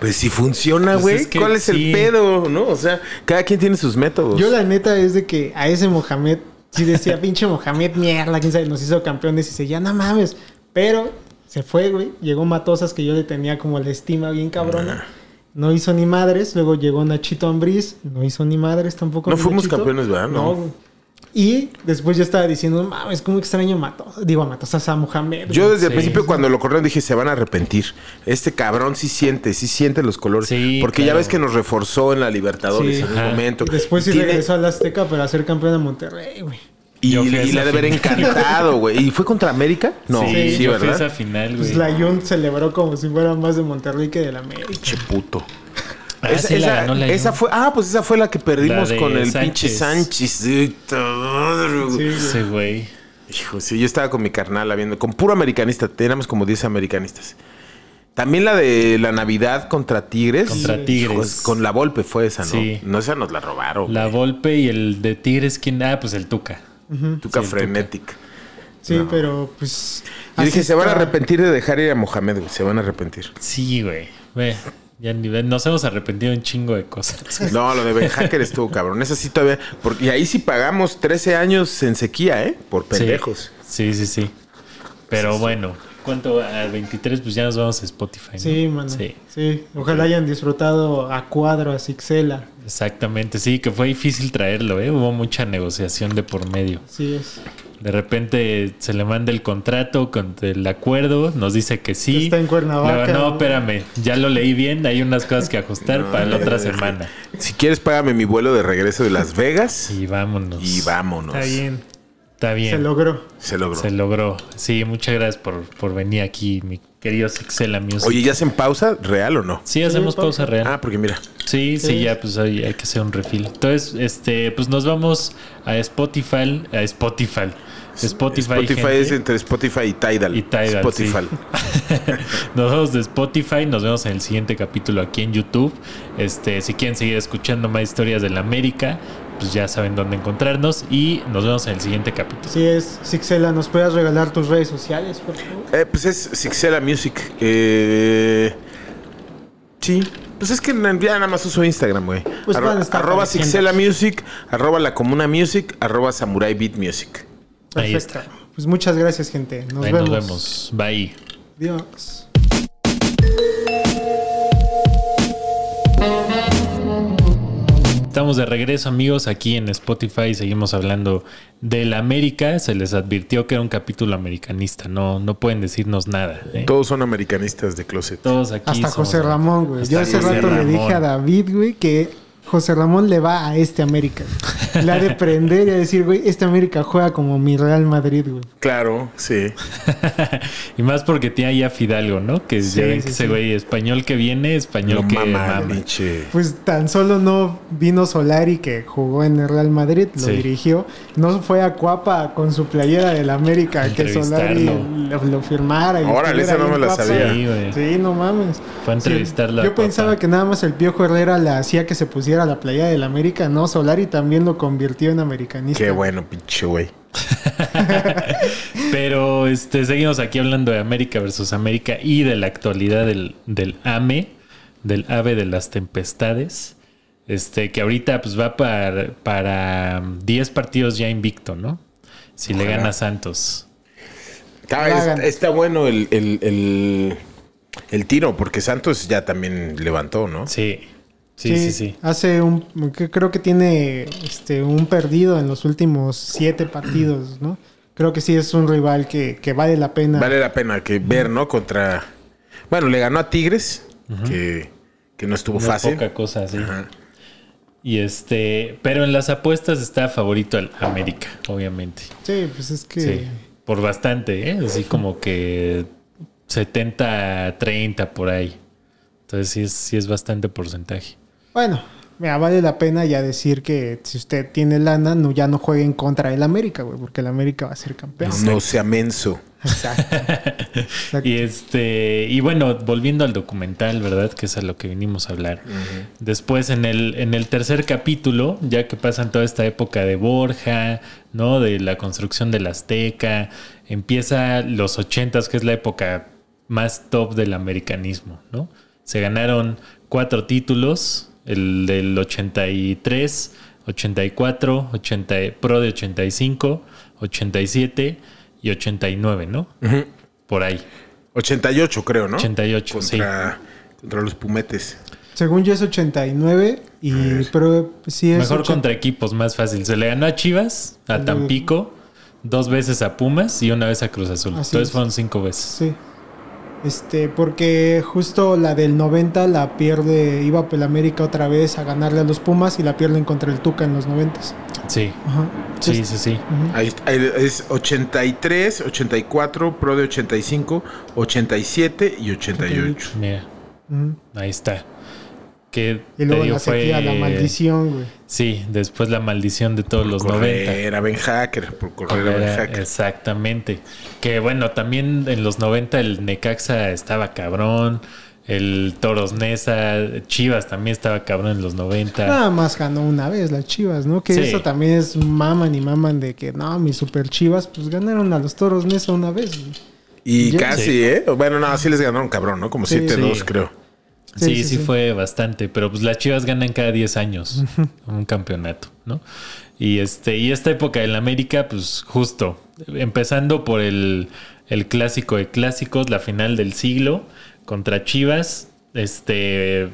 Pues si funciona, Pues güey. es que ¿Cuál es sí. el pedo, no? O sea, cada quien tiene sus métodos. Yo la neta es de que a ese Mohamed, sí decía, pinche Mohamed, mierda, quién sabe, nos hizo campeones y se ya no mames. Pero se fue, güey. Llegó Matosas que yo le tenía como la estima bien cabrona. No hizo ni madres. Luego llegó Nachito Ambriz. No hizo ni madres tampoco. No fuimos Nachito. campeones, ¿verdad? No. No, güey. Y después yo estaba diciendo, mames, cómo extraño a Matosas. Digo, a Matosas a Mohamed. Yo desde el Sí. principio cuando lo corrieron dije, se van a arrepentir. Este cabrón sí siente, sí siente los colores. Sí, Porque ya ves que nos reforzó en la Libertadores Sí. en un momento. Y Después sí Tiene- regresó al Azteca para ser campeón de Monterrey, güey. Y, fui le ha de haber encantado, güy. ¿Y fue contra América? No, sí, yo fui a esa ¿verdad? final, Pues güey. la Jun celebró como si fuera más de Monterrey que de la América. Che puto. Ah, esa, sí, la esa- la esa fue, ah, pues esa fue la que perdimos La con el Sánchez. pinche Sánchez. Sí, todo. Sí, güey. Ese güey. Hijo, sí, yo estaba con mi carnal viendo, con puro americanista, teníamos como 10 americanistas. También la de la Navidad contra Tigres. Contra Tigres. con la Volpe fue esa, ¿no? Sí. No, esa nos la robaron. La Volpe y el de Tigres, ¿quién? Ah, pues el Tuca. Tuca sí. Sí, pero pues. Yo dije, se van a arrepentir de dejar ir a Mohamed, güey. Se van a arrepentir. Sí, güey. Ve, ya ni ve, nos hemos arrepentido un chingo de cosas. No, lo de Ben Hacker estuvo cabrón. Esa sí todavía. porque- y ahí sí pagamos 13 años en sequía, ¿eh? Por pendejos. Sí, sí, sí. Pero bueno, ¿cuánto? A 23, pues ya nos vamos a Spotify. ¿no? Sí, mano. Sí, Sí. Ojalá hayan disfrutado a Cuadro, a Sixela. exactamente. Sí, que fue difícil traerlo, ¿eh? Hubo mucha negociación de por medio. Sí es. De repente se le manda el contrato con el acuerdo, nos dice que sí. Está en Cuernavaca, Luego, no, ¿no? espérame, ya lo leí bien, hay unas cosas que ajustar para la otra semana. Si quieres, págame mi vuelo de regreso de Las Vegas Y vámonos. y vámonos. Está bien. Está bien. Se logró. Se logró. Se logró. Sí, muchas gracias por, por venir aquí, mi querido Sixela Music. Oye, ¿ya hacen pausa real o no? sí, hacemos Sí, pausa. real. Ah, porque mira. Sí, sí, Sí. ya pues hay, hay que hacer un refill. Entonces, este, pues nos vamos a Spotify, a Spotify. Spotify, Spotify gente. es entre Spotify y Tidal. Y Tidal, Spotify. nos vemos de Spotify, nos vemos en el siguiente capítulo aquí en YouTube. Este, si quieren seguir escuchando más historias de la América, pues ya saben dónde encontrarnos y nos vemos en el siguiente capítulo. Sí es. Sixela, ¿nos puedes regalar tus redes sociales, por favor? Eh, pues es Sixela Music. Eh, Sí. Pues es que ya nada más uso Instagram, güey. Pues Arro- arroba. Sixela Music, arroba La Comuna Music, arroba Samurai Beat Music. Ahí está. Pues muchas gracias, gente. Nos Ahí vemos. nos vemos. Bye. Adiós. Estamos de regreso, amigos, aquí en Spotify. Seguimos hablando del América. Se les advirtió que era un capítulo americanista. No, no pueden decirnos nada. ¿eh? Todos son americanistas de closet. Todos aquí. Hasta somos- José Ramón, güey. Yo hace José rato le dije a David, güey, que José Ramón le va a este América. güey. Le ha de prender y a decir, güey, este América juega como mi Real Madrid, güey. Claro, sí. y más porque tiene ahí a Fidalgo, ¿no? Que Sí, ya ven sí, que ese sí. güey español que viene, español Lo que mama, mama. Pues tan solo no vino Solari, que jugó en el Real Madrid, lo Sí. dirigió. No fue a Cuapa con su playera del América, que Solari lo, lo firmara. y Órale, esa no me la Cuapa. sabía. Sí, güey. Sí, no mames. Fue a entrevistarlo a Yo pensaba que nada más el Piojo Herrera le hacía que se pusiera la playa del América. No, Solari también lo convirtió en americanista. Qué bueno, pinche güey. Pero este, seguimos aquí hablando de América versus América y de la actualidad del, del AME, del ave de las tempestades. Este, que ahorita pues va para, para um, 10 partidos ya invicto, ¿no? Si le gana a Santos. Está, es- está bueno el, el, el, el tiro, porque Santos ya también levantó, ¿no? Sí, sí, sí, sí. Hace un. creo que tiene este, un perdido en los últimos siete partidos, ¿no? Creo que sí es un rival que, que vale la pena. Vale la pena que ver, ¿no? Contra. Bueno, le ganó a Tigres, que, que no estuvo No fácil. poca cosa, sí. Ajá. Y este, pero en las apuestas está favorito el América, obviamente. Sí, pues es que. Sí, por bastante, ¿eh? Así como que 70, 30 por ahí. Entonces sí es, sí es bastante porcentaje. Bueno, mira, vale la pena ya decir que si usted tiene lana, no, ya no juegue en contra del América, güey, porque el América va a ser campeón. No sea menso. Exacto. Exacto. Y este, y bueno, volviendo al documental, ¿verdad? Que es a lo que vinimos a hablar. Después, en el, en el tercer capítulo, ya que pasan toda esta época de Borja, ¿no? De la construcción del Azteca, empieza los ochentas, que es la época más top del americanismo, ¿no? Se ganaron cuatro títulos, el del 83, 84, 80, Pro de 85, 87 y 89, ¿no? Por ahí. 88, creo, ¿no? 88, contra, Contra los Pumetes. Según yo es 89 y pero sí es Mejor 80. contra equipos, más fácil. Se le ganó a Chivas, a. Tampico, dos veces a Pumas y una vez a Cruz Azul. Así Entonces es. fueron cinco veces. Sí. Este, porque justo la del 90 la pierde, iba el América otra vez a ganarle a los Pumas y la pierden contra el Tuca en los 90. Sí, Ajá. sí, Entonces, sí, sí. Ahí está, ahí es 83, 84, Pro de 85, 87 y 88. Mira, ujú. ahí está. Que Y luego te digo, la sequía, la maldición, güey. Sí, después la maldición de todos los 90. Correr a Ben Hacker, por correr a Ben Era- Hacker. exactamente. Que bueno, también en los 90 el Necaxa estaba cabrón. El Toros Nesa, Chivas también estaba cabrón en los 90. Nada más ganó una vez las Chivas, ¿no? Que Sí. eso también es maman y maman de que no, mis super Chivas, pues ganaron a los toros Nesa una vez. güey. Y casi, Sí. ¿eh? Bueno, no, sí les ganaron cabrón, ¿no? Como Sí. 7-2, Sí. creo. Sí, Sí, sí, sí, sí. fue bastante, pero pues las Chivas ganan cada 10 años un campeonato, ¿no? Y este y esta época del América, pues justo, empezando por el, el clásico de clásicos, la final del siglo contra Chivas, este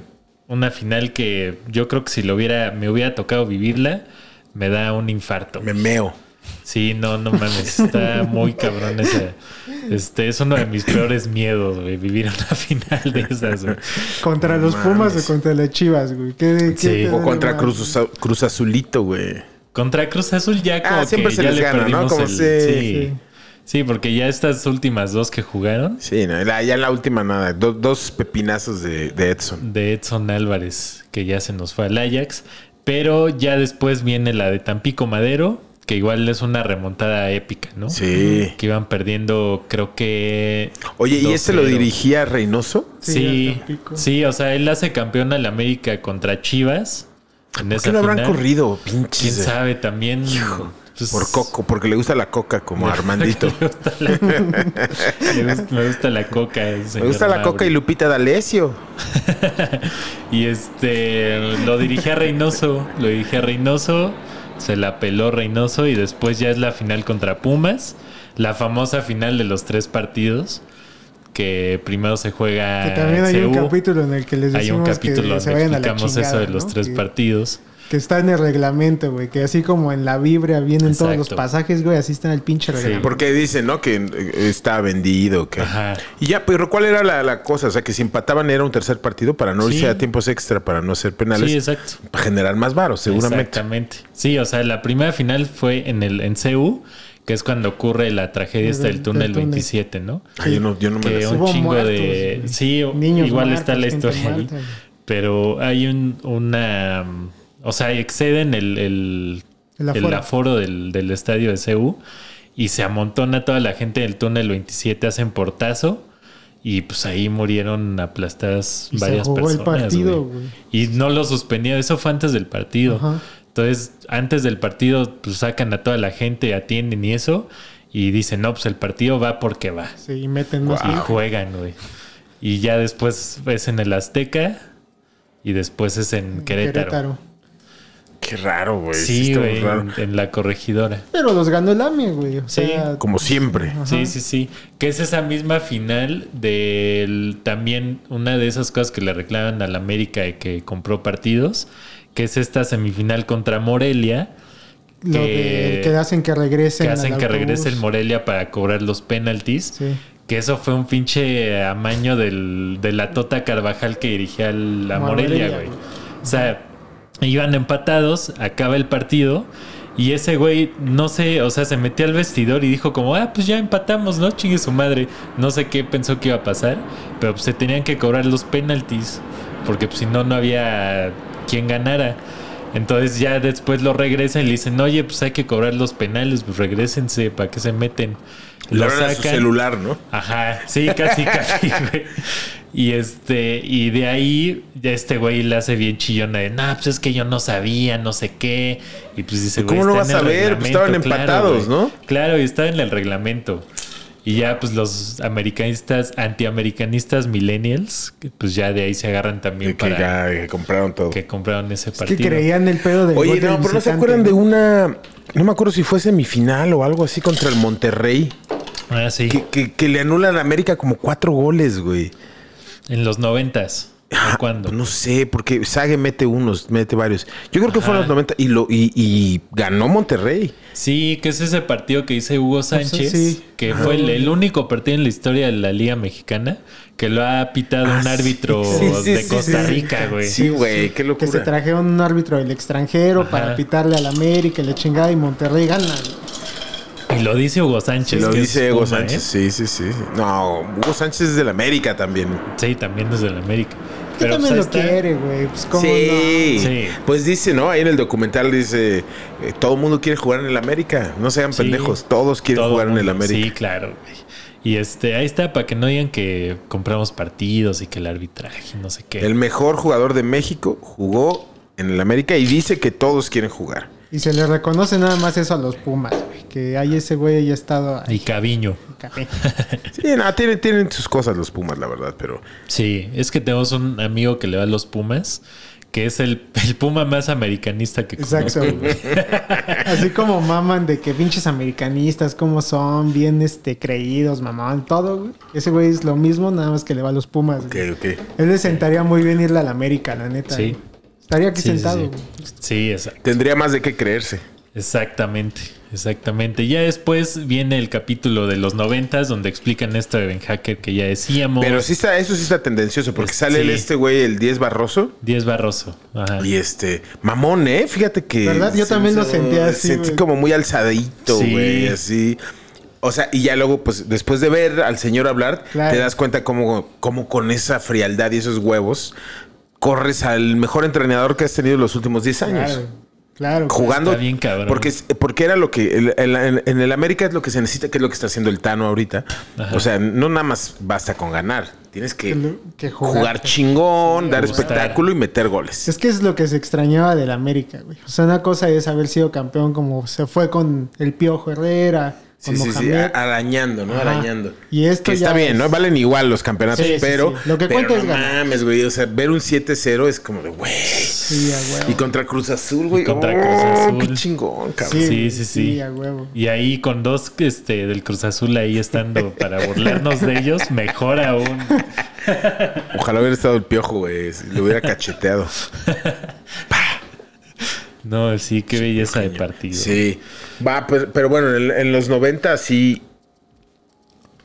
una final que yo creo que si lo hubiera me hubiera tocado vivirla, me da un infarto. Me meo. Sí, no, no mames, está muy cabrón esa. Este es uno de mis peores miedos, güey, vivir una final de esas, güey. Contra los Mames. Pumas o contra las Chivas, güey. ¿Qué, qué Sí. O contra? Cruz, Cruz Azulito, güey. Contra Cruz Azul ya como Ah, siempre que se ya les le gana, ¿no? perdimos Como el... se- sí. Sí. Sí, porque ya estas últimas dos que jugaron Sí, no, la- ya la última nada. Do- dos pepinazos de, de Edson. de Edson Álvarez, que ya se nos fue al Ajax, pero ya después viene la de Tampico Madero, que igual es una remontada épica, ¿no? Sí. Que iban perdiendo, creo que... Oye, ¿y este lo 2-0. dirigía Reynoso? Sí, Sí, o sea, él hace campeón al América contra Chivas. En ¿Por esa qué lo habrán final. corrido, pinches? ¿Quién sabe? También... pues, Por Coco, porque le gusta la coca como a Armandito. Me gusta la, gusta- me gusta la coca. Me gusta la coca y Lupita D'Alessio. y este lo dirigía Reynoso, lo dirigía Reynoso, se la peló Reynoso y después ya es la final contra Pumas, la famosa final de los tres partidos que primero se juega Que también hay un capítulo en el que les Hay un decimos capítulo que se vayan a la explicamos eso chingada, de los ¿no? tres Que- partidos. Que está en el reglamento, güey. Que así como en la Biblia vienen todos los pasajes, güey, así está en el pinche reglamento. Porque dicen, ¿no? Que eh, está vendido. Que... Ajá. Y ya, pero ¿cuál era la, la cosa? O sea, que si empataban era un tercer partido para no Sí. irse a tiempos extra, para no hacer penales. Sí, exacto. para generar más varos, seguramente. Exactamente. Sí, o sea, la primera final fue en el en CU, que es cuando ocurre la tragedia esta del Del- túnel del túnel. 27, ¿no? Ay, yo no, yo no me que un chingo muertos, de sí Niños igual muertos, está la historia ahí pero hay un una o sea exceden el el, El el aforo. del, del estadio de CU y se amontona toda la gente del túnel 27 hacen portazo y pues ahí murieron aplastadas Y se varias el personas partido, y no lo suspendieron eso fue antes del partido Ajá. entonces antes del partido pues sacan a toda la gente atienden y eso y dicen no pues el partido va porque va Sí, y meten más y juegan, güey. Y ya después es en el Azteca y después es en Querétaro. Qué raro, güey. Sí, güey, en, en la corregidora. Pero los ganó el AME, güey. O Sí, sea, Como siempre. Sí, sí, sí. Que es esa misma final del también una de esas cosas que le reclaman al América de que compró partidos, que es esta semifinal contra Morelia. lo de que hacen que regresen. que hacen que regrese el Morelia para cobrar los penaltis. Sí. Que eso fue un pinche amaño del, de la Tota Carvajal que dirigía al- la Morelia, güey. O sea, iban empatados, acaba el partido. Y ese güey, no sé, o sea, se metió al vestidor y dijo como, ah, pues ya empatamos, ¿no? Chingue su madre. No sé qué pensó que iba a pasar, pero pues se tenían que cobrar los penaltis, porque pues, si no, no había quien ganara. Entonces ya después lo regresan y le dicen, oye, pues hay que cobrar los penales, pues regresense, ¿para qué se meten? Le abren a su celular, ¿no? Ajá, sí, casi, casi, güey. Y este, y de ahí, ya este güey le hace bien chillona de, nah, pues es que yo no sabía, no sé qué. Y pues dice, ¿Y güey, cómo no está vas a ver? Pues estaban empatados. ¿no? Claro, y estaba en el reglamento. Y ya, pues los americanistas, antiamericanistas millennials, que, pues ya de ahí se agarran también Que, que para ya que compraron todo. que compraron ese Es que partido. creían el pedo del Oye, no, pero no se acuerdan ¿no? de una. No me acuerdo si fue semifinal o algo así contra el Monterrey. Ah, sí, Que, que- que le anulan a América como cuatro goles, güey. En los noventas. Ah, ¿O ¿Cuándo? No sé, porque Sague mete unos, mete varios. Yo creo que fueron Ajá. los 90 y, lo, y, y ganó Monterrey. Sí, que es ese partido que dice Hugo Sánchez, sí. que fue el, el único partido en la historia de la Liga Mexicana que lo ha pitado Ah, un árbitro Sí, sí, de sí, Costa sí. Rica, güey. Sí, güey, qué Que se locura. trajeron un árbitro del extranjero Ajá. para pitarle al América y la chingada y Monterrey gana. güey. Y lo dice Hugo Sánchez. Lo dice Hugo Puma, Sánchez, sí, sí, sí. No, Hugo Sánchez es del América también. ¿eh? Sí, también desde el América. Pero también pues, lo está. quiere, güey. Pues cómo sí. Sí. Pues dice, ¿no? Ahí en el documental dice, eh, todo el mundo quiere jugar en el América. No sean Sí. pendejos, todos quieren Todo jugar en el. América. Sí, claro, güey. Y este, ahí está, para que no digan que compramos partidos y que el arbitraje, no sé qué. El mejor jugador de México jugó en el América y dice que todos quieren jugar. Y se le reconoce nada más eso a los Pumas, güey. Que ahí ese güey haya estado Y ahí. Caviño. Café. Sí, no, tienen, tienen sus cosas los Pumas, la verdad, pero Sí, es que tenemos un amigo que le va a los Pumas, que es el, el Puma más americanista que Exacto, conozco. güey. Así como maman de que pinches americanistas, como son, bien este creídos, mamón, todo, güey. Ese güey es lo mismo, nada más que le va a los Pumas. ok, güey. ok. Él le sentaría muy bien irle a la América, la neta. Sí. güey. Estaría aquí Sí, sentado, sí. güey. Sí, exacto. Tendría más de qué creerse. Exactamente, exactamente. Ya después viene el capítulo de los noventas donde explican esto de Ben Hacker que ya decíamos. Pero sí está, eso sí está tendencioso, porque Es- sale el sí. este güey, el 10 Barroso, 10 Barroso. Ajá. y este, mamón, ¿eh? Fíjate que... ¿Verdad? Yo también lo sentía así, Sentí como muy alzadito, Sí. güey, así... O sea, y ya luego, pues, después de ver al señor hablar, Claro. te das cuenta cómo, cómo con esa frialdad y esos huevos corres al mejor entrenador que has tenido en los últimos 10 años. Claro, claro. Jugando. Está bien cabrón. Porque, porque era lo que. el- el- en, en el América es lo que se necesita, que es lo que está haciendo el Tano ahorita. Ajá. O sea, no nada más basta con ganar. Tienes que, jugar, jugar. chingón, dar gustar. espectáculo y meter goles. Es que es lo que se extrañaba del América, güey. O sea, una cosa es haber sido campeón como se fue con el Piojo Herrera, con Sí, sí, sí, arañando, ¿no? Ajá. Arañando. Y esto que está bien, ¿no? Valen igual los campeonatos, Sí, sí, pero... sí. Lo que pero cuenta no ganar. mames, güey. O sea, ver un 7-0 es como de, güey. Sí, a huevo. Y contra Cruz Azul, güey. Contra Oh, Cruz Azul. Qué chingón, cabrón. Sí, sí, sí. a huevo. Y ahí con dos este, del Cruz Azul ahí estando para burlarnos de ellos, mejor aún. Ojalá hubiera estado el piojo, güey. si Le hubiera cacheteado. No, sí, qué belleza de partido. Sí. Va, pero, pero bueno, en, en los 90 sí.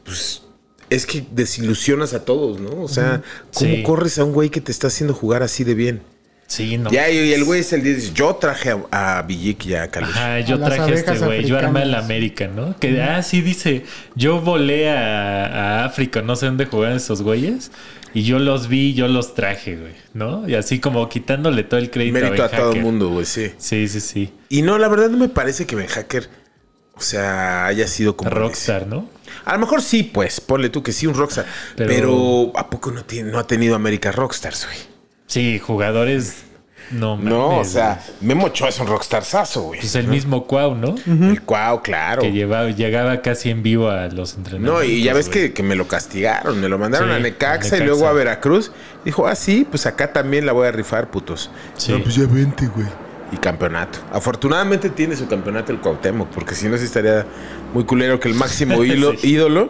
Pues es que desilusionas a todos, ¿no? O sea, ¿cómo Sí. corres a un güey que te está haciendo jugar así de bien? Sí, no. Ya, y, el güey es el día dice, yo traje a, a Villic y a Carlos. Ajá, yo A traje a este güey, yo armé al. América, ¿no? Que, ah, sí, dice, yo volé a, a África, no sé dónde jugaban esos güeyes, y yo los vi, yo los traje, güey, ¿no? Y así como quitándole todo el crédito Mérito a a Ben todo el mundo, güey, sí. Sí, sí, sí. Y no, la verdad no me parece que Ben Hacker, o sea, haya sido como... Rockstar, ¿no? A lo mejor sí, pues, ponle tú que sí, un Rockstar. Pero, Pero- ¿a poco no, tiene, no ha tenido América Rockstars, güey? Sí, jugadores, no No, o mames, sea. Memo Ochoa es un rockstarzazo, güey. Pues el mismo Cuau, ¿no? El Cuau, claro. Que llevaba, llegaba casi en vivo a los entrenamientos. No, y ya ves güey. que, que me lo castigaron, me lo mandaron Sí, a Necaxa a y luego a. Veracruz. Dijo, ah, sí, pues acá también la voy a rifar, putos. Sí. No, pues ya vente, güey. Y campeonato. Afortunadamente tiene su campeonato el Cuauhtémoc, porque si no, sí estaría muy culero que el máximo Sí. ídolo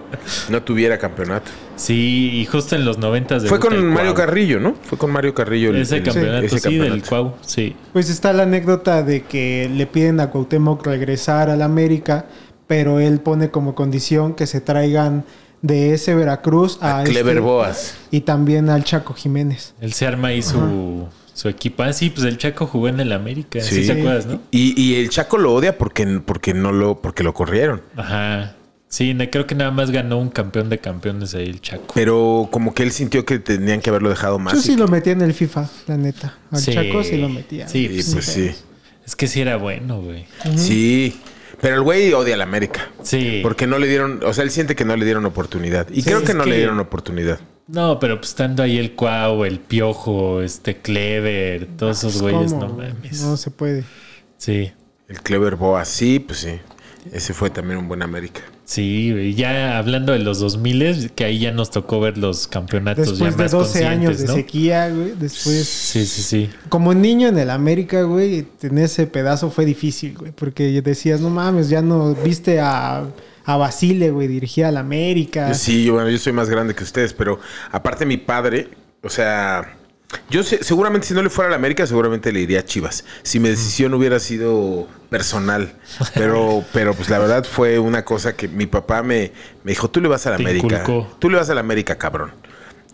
no tuviera campeonato. Sí, y justo en los noventas Fue debuta con el Mario Cuau. Carrillo, ¿no? Fue con Mario Carrillo. el- Ese el- campeonato, ese sí, del. Cuau, sí. Pues está la anécdota de que le piden a Cuauhtémoc regresar al América, pero él pone como condición que se traigan de ese Veracruz a, A este- Clever Boas. y también al Chaco Jiménez. Él se arma ahí su, su equipo. Ah, sí, pues el Chaco jugó en el América. Sí, Sí. te acuerdas, ¿no? Y, y el Chaco lo odia porque, porque no lo, porque lo corrieron. Ajá. Sí, creo que nada más ganó un campeón de campeones ahí el Chaco. Pero como que él sintió que tenían que haberlo dejado más. Yo sí que- lo metía en el FIFA, la neta. Al Sí. Chaco sí lo metía. Sí, Sí, pues, pues sí. Es que sí era bueno, güey. Sí. Pero el güey odia a la América. Sí. Porque no le dieron, o sea, él siente que no le dieron oportunidad. Y Sí, creo que no le dieron oportunidad. No, pero pues estando ahí el Cuau, el Piojo, este Clever, todos esos güeyes, ¿Cómo, no mames. No se puede. Sí. El Clever Boa, sí, pues sí. Ese fue también un buen América. Sí, güey. ya hablando de los 2000 que ahí ya nos tocó ver los campeonatos Después ya de más 12 años de sequía, güey. Después. Sí, sí, sí. Como niño en el América, güey, tener ese pedazo fue difícil, güey. Porque decías, no mames, ya no viste a, a Basile, güey, dirigir al América. Yo sí, yo, bueno, yo soy más grande que ustedes, pero aparte mi padre, o sea, yo sé- seguramente si no le fuera a la América, seguramente le iría a Chivas. Si mi decisión hubiera sido personal, pero, pero pues la verdad fue una cosa que mi papá me, me dijo, tú le vas a la Te América, inculcó. tú le vas a la América, cabrón.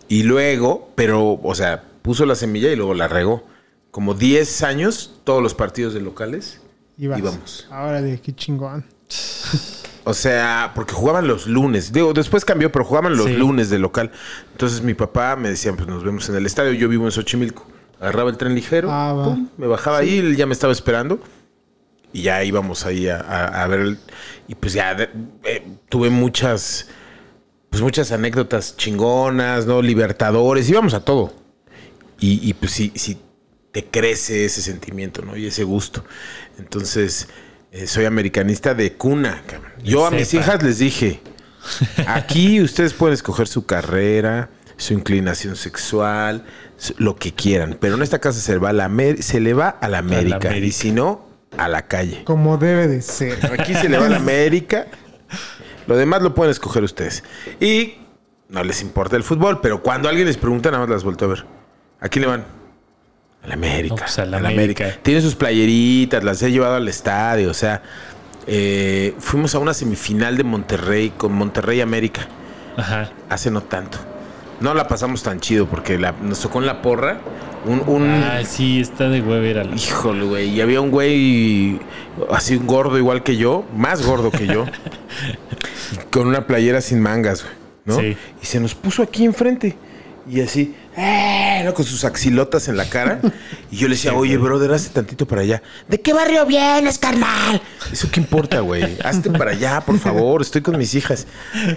Y luego, pero, o sea, puso la semilla y luego la regó. Como 10 años, todos los partidos de locales Ibas. íbamos. Ahora de qué chingón. O sea, porque jugaban los lunes. Digo, después cambió, pero jugaban los Sí. lunes de local. Entonces mi papá me decía, pues nos vemos en el estadio. Yo vivo en Xochimilco. Agarraba el tren ligero, Ah, pum, me bajaba ahí, él ya me estaba esperando. Y ya íbamos ahí a, a- a ver. el- y pues ya eh, tuve muchas, pues muchas anécdotas chingonas, ¿no? Libertadores, íbamos a todo. Y, y, pues sí, sí te crece ese sentimiento, ¿no? Y ese gusto. Entonces, eh, soy americanista de cuna, cabrón. Yo a mis Sepa. hijas les dije, aquí ustedes pueden escoger su carrera, su inclinación sexual, lo que quieran, pero en esta casa se, va a la se le va a la América, América. y si no, a la calle. Como debe de ser. Aquí se le va a la América. Lo demás lo pueden escoger ustedes. Y no les importa el fútbol, pero cuando alguien les pregunta, nada más las volteo a ver. ¿A quién le van? A la América. No, pues América. América. Tienen sus playeritas, las he llevado al estadio. O sea, eh, fuimos a una semifinal de Monterrey con Monterrey América. Ajá. Hace no tanto. No la pasamos tan chido porque la- nos tocó en la porra. Un, un- Ah, sí, está de huevo era la- Híjole, güey. Y había un güey así un gordo igual que yo, más gordo que yo, con una playera sin mangas, güey, ¿no? Sí. Y se nos puso aquí enfrente. Y así, ¡eh! ¿no? con sus axilotas en la cara. Y yo le decía, oye, brother, hazte tantito para allá. ¿De qué barrio vienes, carnal? Eso qué importa, güey. Hazte para allá, por favor. Estoy con mis hijas.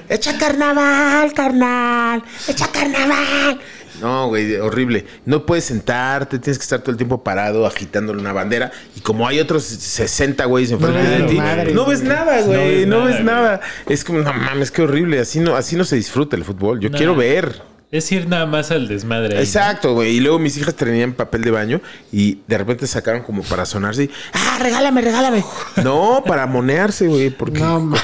Echa carnaval, carnal. Echa carnaval. No, güey, horrible. No puedes sentarte, tienes que estar todo el tiempo parado agitándole una bandera. Y como hay otros 60 güeyes enfrente de ti, madre, no ves güey. nada, güey. No No ves ves nada, nada. Es como, no mames, qué horrible. Así no, así no se disfruta el fútbol. Yo No. quiero ver. Es ir nada más al desmadre. Exacto, güey. Y luego mis hijas tenían papel de baño y de repente sacaron como para sonarse. y, Ah, regálame, regálame. No, para monearse, güey. Porque No,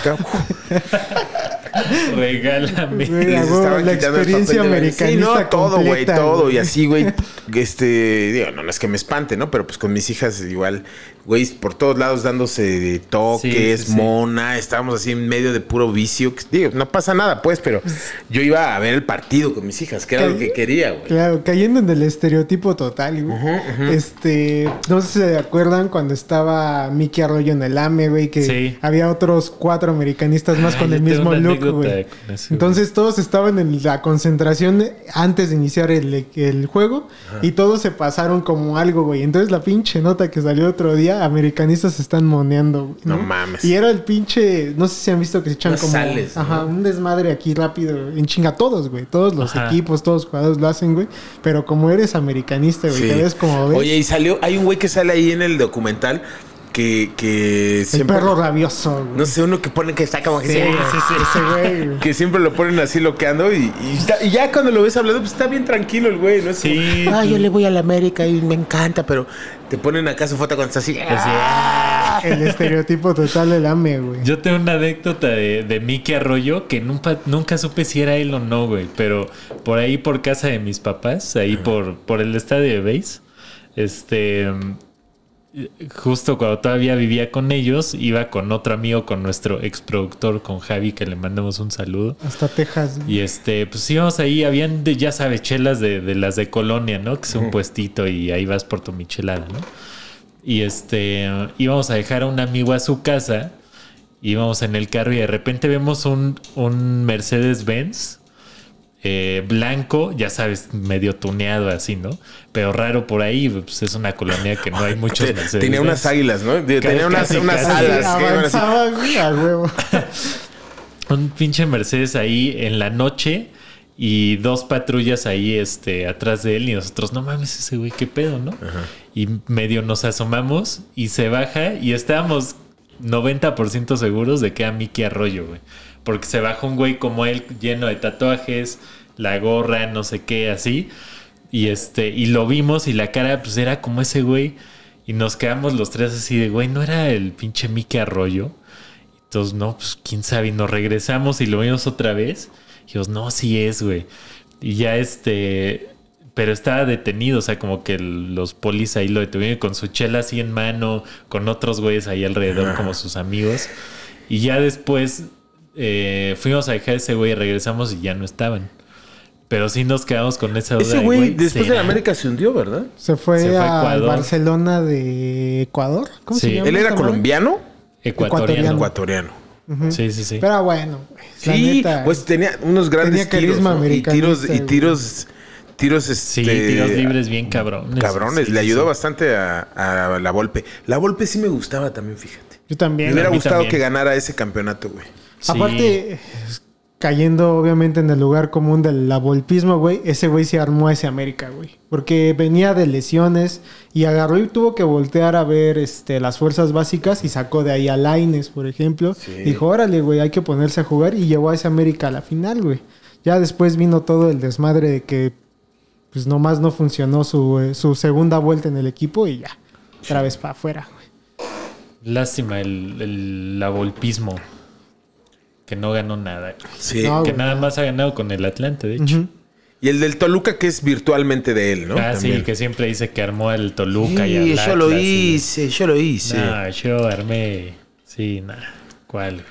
Regálame. Güey, les a huevo, estaban la quitando el experiencia papel de baño. americanista Sí, no, todo, güey, todo. güey. Y así, güey, este, digo, no, no es que me espante, ¿no? Pero pues con mis hijas igual, güey, por todos lados dándose toques, Sí, sí, sí. mona, estábamos así en medio de puro vicio. digo, no pasa nada, pues, pero yo iba a ver el partido con mis hijas, que era lo que quería, güey. Claro, cayendo en el estereotipo total, güey. Este, no sé si se acuerdan cuando estaba Mickey Arroyo en el AME, güey, que Sí. había otros cuatro americanistas más Ay, con el mismo look, güey. Entonces todos estaban en la concentración antes de iniciar el, el juego y todos se pasaron como algo, güey. Entonces la pinche nota que salió otro día, americanistas se están moneando. No mames. Y era el pinche, no sé si han visto que se echan como sales, ¿no? ajá, un desmadre aquí rápido, en chinga todos, güey. Todos los Ajá. equipos, todos los jugadores lo hacen, güey. Pero como eres americanista, güey, Sí. te ves como ves. Oye, y salió, hay un güey que sale ahí en el documental que, que el siempre. perro rabioso, güey. No sé, uno que pone que está como que Sí, sí, sí, sí, ese güey, güey. que siempre lo ponen así loqueando y, y está- y ya cuando lo ves hablando, pues está bien tranquilo el güey, ¿no? Es Sí. como, ah, yo le voy a la América y me encanta, pero te ponen acá su foto cuando está así. "Ah". El estereotipo total del AME, güey. Yo tengo una anécdota de, de Mickey Arroyo que nunca, nunca supe si era él o no, güey. Pero por ahí por casa de mis papás, ahí por, por el estadio de base, este. Justo cuando todavía vivía con ellos, iba con otro amigo, con nuestro ex productor, con Javi, que le mandamos un saludo. Hasta Texas. Y este, pues íbamos ahí, habían, de, ya sabes, chelas de, de las de Colonia, ¿no? Que es un puestito y ahí vas por tu michelada, ¿no? Y este, íbamos a dejar a un amigo a su casa, íbamos en el carro y de repente vemos un, un Mercedes-Benz eh, blanco, ya sabes, medio tuneado así, ¿no? Pero raro por ahí, pues es una colonia que no hay muchos Mercedes. Tenía unas águilas, ¿no? Tenía unas, casi, unas casi. alas. Avanzaba, güey, a huevo. un pinche Mercedes ahí en la noche y dos patrullas ahí este atrás de él y nosotros no mames ese güey qué pedo no y medio nos asomamos y se baja y estábamos 90% seguros de que era Mickey Arroyo güey porque se baja un güey como él lleno de tatuajes la gorra no sé qué así y este y lo vimos y la cara pues era como ese güey y nos quedamos los tres así de güey no era el pinche Mickey Arroyo entonces, no, pues quién sabe. Y nos regresamos y lo vimos otra vez. Y dijimos, no, sí es, güey. Y ya este. Pero estaba detenido, o sea, como que los polis ahí lo detuvieron con su chela así en mano, con otros güeyes ahí alrededor, como sus amigos. Y ya después eh, fuimos a dejar a ese güey y regresamos y ya no estaban. Pero sí nos quedamos con esa duda. Ese de, güey después de ¿será? la América se hundió, ¿verdad? Se fue, Se fue a Ecuador. Barcelona de Ecuador. ¿Cómo Sí. se llama? Él era colombiano, Ecuatoriano. ecuatoriano. Sí, sí, sí. Pero bueno, la Sí, neta, pues tenía unos grandes tenía tiros, carisma ¿no? y tiros y tiros tiros Sí, este, tiros libres bien cabrones. cabrones, Sí, le sí, ayudó sí. bastante a, a la Volpe. La Volpe sí me gustaba también, fíjate. Yo también. Me hubiera gustado también. que ganara ese campeonato, güey. Sí. Aparte, cayendo obviamente en el lugar común del lavolpismo, güey, ese güey se armó a ese América, güey. Porque venía de lesiones y agarró y tuvo que voltear a ver este, las fuerzas básicas y sacó de ahí a Laines, por ejemplo. Dijo, órale, güey, hay que ponerse a jugar y llevó a ese América a la final, güey. Ya después vino todo el desmadre de que pues nomás no funcionó su, eh, su segunda vuelta en el equipo y ya, otra vez para afuera, güey. Lástima el, el lavolpismo. Que no ganó nada. Sí. No, que güey. nada más ha ganado con el Atlante, de hecho. Y el del Toluca que es virtualmente de él, ¿no? ah, sí, que siempre dice que armó el Toluca y Sí, el yo lo y- hice, yo lo hice. No, yo armé. Sí, nada. ¿Cuál?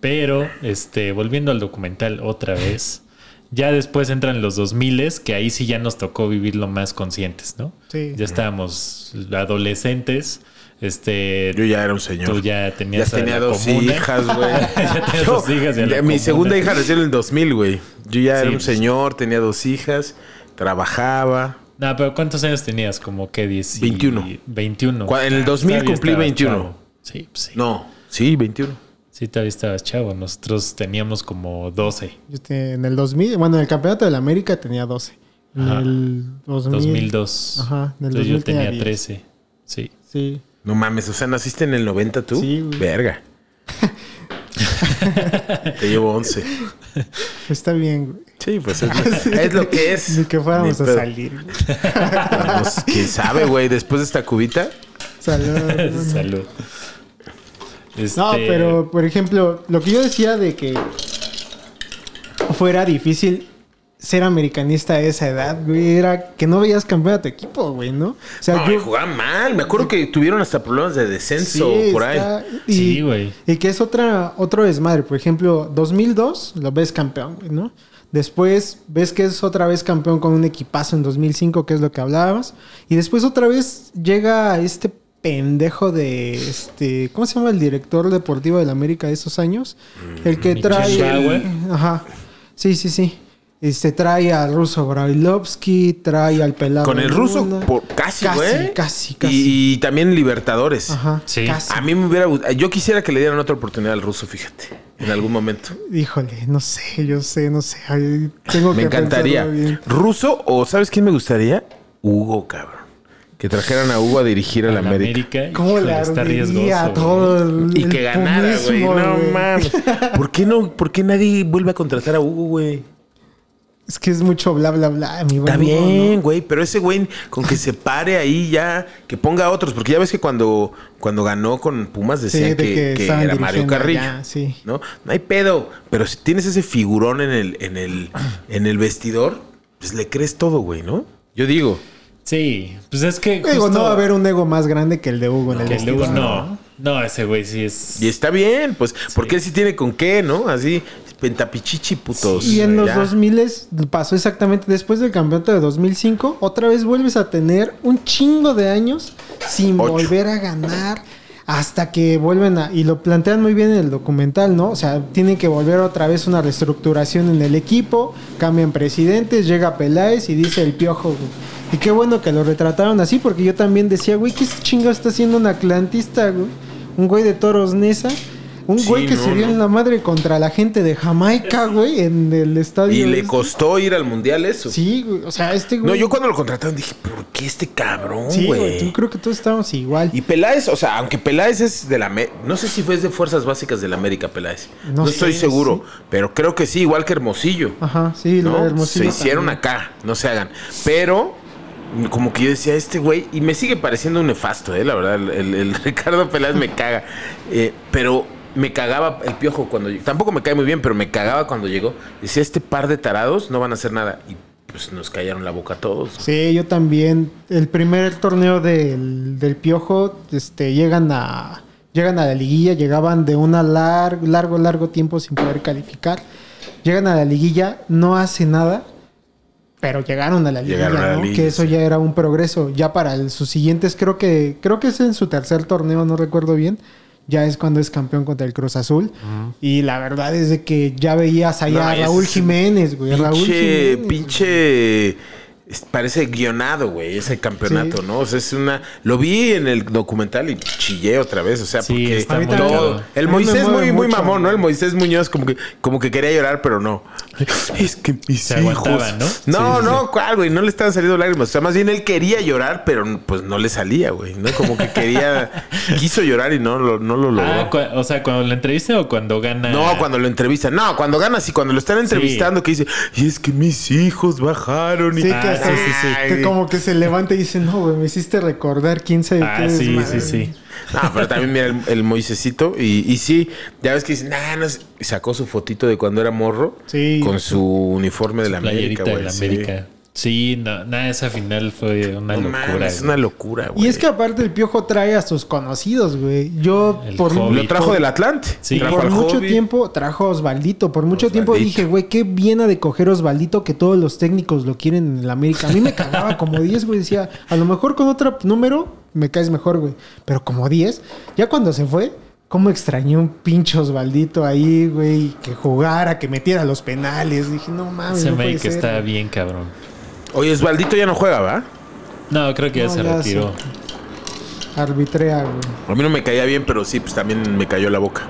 Pero, este, volviendo al documental otra vez. Ya después entran los 2000 que ahí sí ya nos tocó vivirlo más conscientes, ¿no? Sí. Ya estábamos adolescentes. Este, Yo ya era un señor. tú ya Ya tenías a tenía dos comuna. hijas, güey. Ya tenías Yo- dos hijas la mi comuna. segunda hija nació en el 2000, güey. Yo ya Sí, era un pues. señor, tenía dos hijas, trabajaba. No, pero ¿cuántos años tenías? Como que 10 y- 21. 21. Cu- en el 2000 Todavía cumplí estabas 21. chavo. Sí, pues sí. No, sí, 21. Sí, todavía estabas chavo. Nosotros teníamos como 12. Yo te- en el 2000, bueno, en el campeonato de la América tenía 12. En Ajá. el 2000. 2002. Ajá, en el Entonces yo 2000 tenía tenía 10. 13. Sí. Sí. No mames, o sea, ¿naciste en el 90 tú? Sí, güey. Verga. Te llevo 11. Está bien, güey. Sí, pues es, es lo que es. Ni que fuéramos Ni a pedo. salir. güey. Pues, ¿Quién sabe, güey? Después de esta cubita. Salud. Salud. No, Este, pero por ejemplo, lo que yo decía de que fuera difícil ser americanista a esa edad, güey, era que no veías campeón a tu equipo, güey, ¿no? O sea, No, yo jugaban mal. Me acuerdo que tuvieron hasta problemas de descenso Sí, por ahí. y, Sí, güey. Y que es otra, otro desmadre. Por ejemplo, 2002 lo ves campeón, güey, ¿no? Después ves que es otra vez campeón con un equipazo en 2005, que es lo que hablabas. Y después otra vez llega este pendejo de este, ¿cómo se llama el director deportivo del América de esos años? El que trae Bauer. Ajá. Sí, sí, sí. Este trae al ruso Brailovsky, trae al pelado. Con el ruso, por, casi, Casi, güey. casi, casi. Y, y también Libertadores. Ajá. Sí. Casi. A mí me hubiera gustado. Yo quisiera que le dieran otra oportunidad al ruso, fíjate. En algún momento. Híjole, no sé, yo sé, no sé. Ay, tengo Me que encantaría. bien. ¿Ruso o sabes quién me gustaría? Hugo, cabrón. Que trajeran a Hugo a dirigir al a la América. América. ¿Cómo híjole, le está ardería riesgoso. a güey. todo el, Y el que ganara, güey. No mames. ¿Por qué no? ¿Por qué nadie vuelve a contratar a Hugo, güey? Es que es mucho bla, bla, bla, mi Está Hugo, bien, güey, pero ese güey con que se pare ahí ya, que ponga a otros, porque ya ves que cuando, cuando ganó con Pumas decían Sí, de que, que que estaban era Mario Carrillo, sí. ¿no? No hay pedo, pero si tienes ese figurón en el, en el, en el vestidor, pues le crees todo, güey, ¿no? Yo digo, Sí, pues es que. ¿no? Digo, justo no va a haber un ego más grande que el de Hugo en el Que luego vestidor, no. No, ese güey sí es. y está bien, pues, porque él sí tiene con qué, ¿no? Así, pentapichichi, putos. Y en los ya. 2000 pasó exactamente después del campeonato de 2005, otra vez vuelves a tener un chingo de años sin Ocho. volver a ganar hasta que vuelven a y lo plantean muy bien en el documental, ¿no? O sea, tienen que volver otra vez una reestructuración en el equipo, cambian presidentes, llega Peláez y dice el piojo, güey. Y qué bueno que lo retrataron así porque yo también decía, güey, ¿qué chingo está haciendo un atlantista, güey? Un güey de Toros Nesa. Un Sí, güey que no, se dio no. en la madre contra la gente de Jamaica, güey, en el estadio. Y le este. costó ir al mundial eso. Sí, güey. O sea, este güey. No, yo cuando lo contrataron dije, ¿por qué este cabrón, Sí, güey. Yo creo que todos estábamos igual. Y Peláez, o sea, aunque Peláez es de la... No sé si fue de Fuerzas Básicas de la América, Peláez. No, No estoy seguro, sí. pero creo que sí, igual que Hermosillo. Ajá, sí, lo ¿no? de Hermosillo Se hicieron también. acá, no se hagan. Pero, como que yo decía, este güey, y me sigue pareciendo un nefasto, ¿eh? La verdad, el, el- el Ricardo Peláez me caga. Eh, pero me cagaba el piojo cuando... Tampoco me cae muy bien, pero me cagaba cuando llegó. Decía, este par de tarados no van a hacer nada. Y pues nos callaron la boca a todos. Sí, yo también. El primer torneo del, del Piojo, este, llegan a. Llegan a la liguilla, llegaban de una largo, largo, largo tiempo sin poder calificar. Llegan a la liguilla, no hace nada, pero llegaron a la liguilla, Llegaron a la ¿no? liguilla, que eso sí. ya era un progreso. Ya para el- sus siguientes, creo que, creo que es en su tercer torneo, no recuerdo bien. Ya es cuando es campeón contra el Cruz Azul. Y la verdad es de que ya veías allá No, a Raúl Jiménez, güey. Raúl Pinche, Jiménez. pinche. Parece guionado, güey, ese campeonato, Sí. ¿no? O sea, es una. Lo vi en el documental y chillé otra vez. O sea, Sí, porque está muy todo-. El A Moisés muy, muy mamón, ¿no? El Moisés Muñoz como que, como que quería llorar, pero no. Es que mis Se hijos. ¿no? No, Sí, sí, no, cuál, güey. No le estaban saliendo lágrimas. O sea, más bien él quería llorar, pero pues no le salía, güey. ¿no? Como que quería. quiso llorar y no lo, no lo logró. Ah, o sea, cuando la entrevista o cuando gana. No, cuando lo entrevistan. No, cuando ganas y cuando lo están entrevistando, que dice, y es que mis hijos bajaron y. Sí, Ah, sí, sí, sí. que como que se levanta y dice, no, güey, me hiciste recordar quién sabe Ah, qué sí, desmadre". sí, sí. No, pero también mira el, el Moisésito. Y, y sí, ya ves que dicen, nah, no es-". y sacó su fotito de cuando era morro Sí. con su uniforme de la América, Playerita de güey. la sí. América. Sí, no, nada, esa final fue una No locura. es una locura, güey. Y es que aparte el piojo trae a sus conocidos, güey. Yo El por, Hobbit. Lo trajo del Atlante. Sí. trajo por mucho Hobbit. tiempo trajo a Osvaldito. Por mucho tiempo dije, güey, qué bien ha de coger Osvaldito que todos los técnicos lo quieren en el América. A mí me cagaba como 10, güey. Decía, a lo mejor con otro número me caes mejor, güey. Pero como 10, ya cuando se fue, cómo extrañé un pinche Osvaldito ahí, güey. Que jugara, que metiera los penales. Dije, no mames. Ese no puede que ser, está güey". bien cabrón. Oye, Osvaldito ya no juega, ¿va? No, creo que ya No, se ya retiró. Arbitrea, güey. A mí no me caía bien, pero sí, pues también me cayó la boca.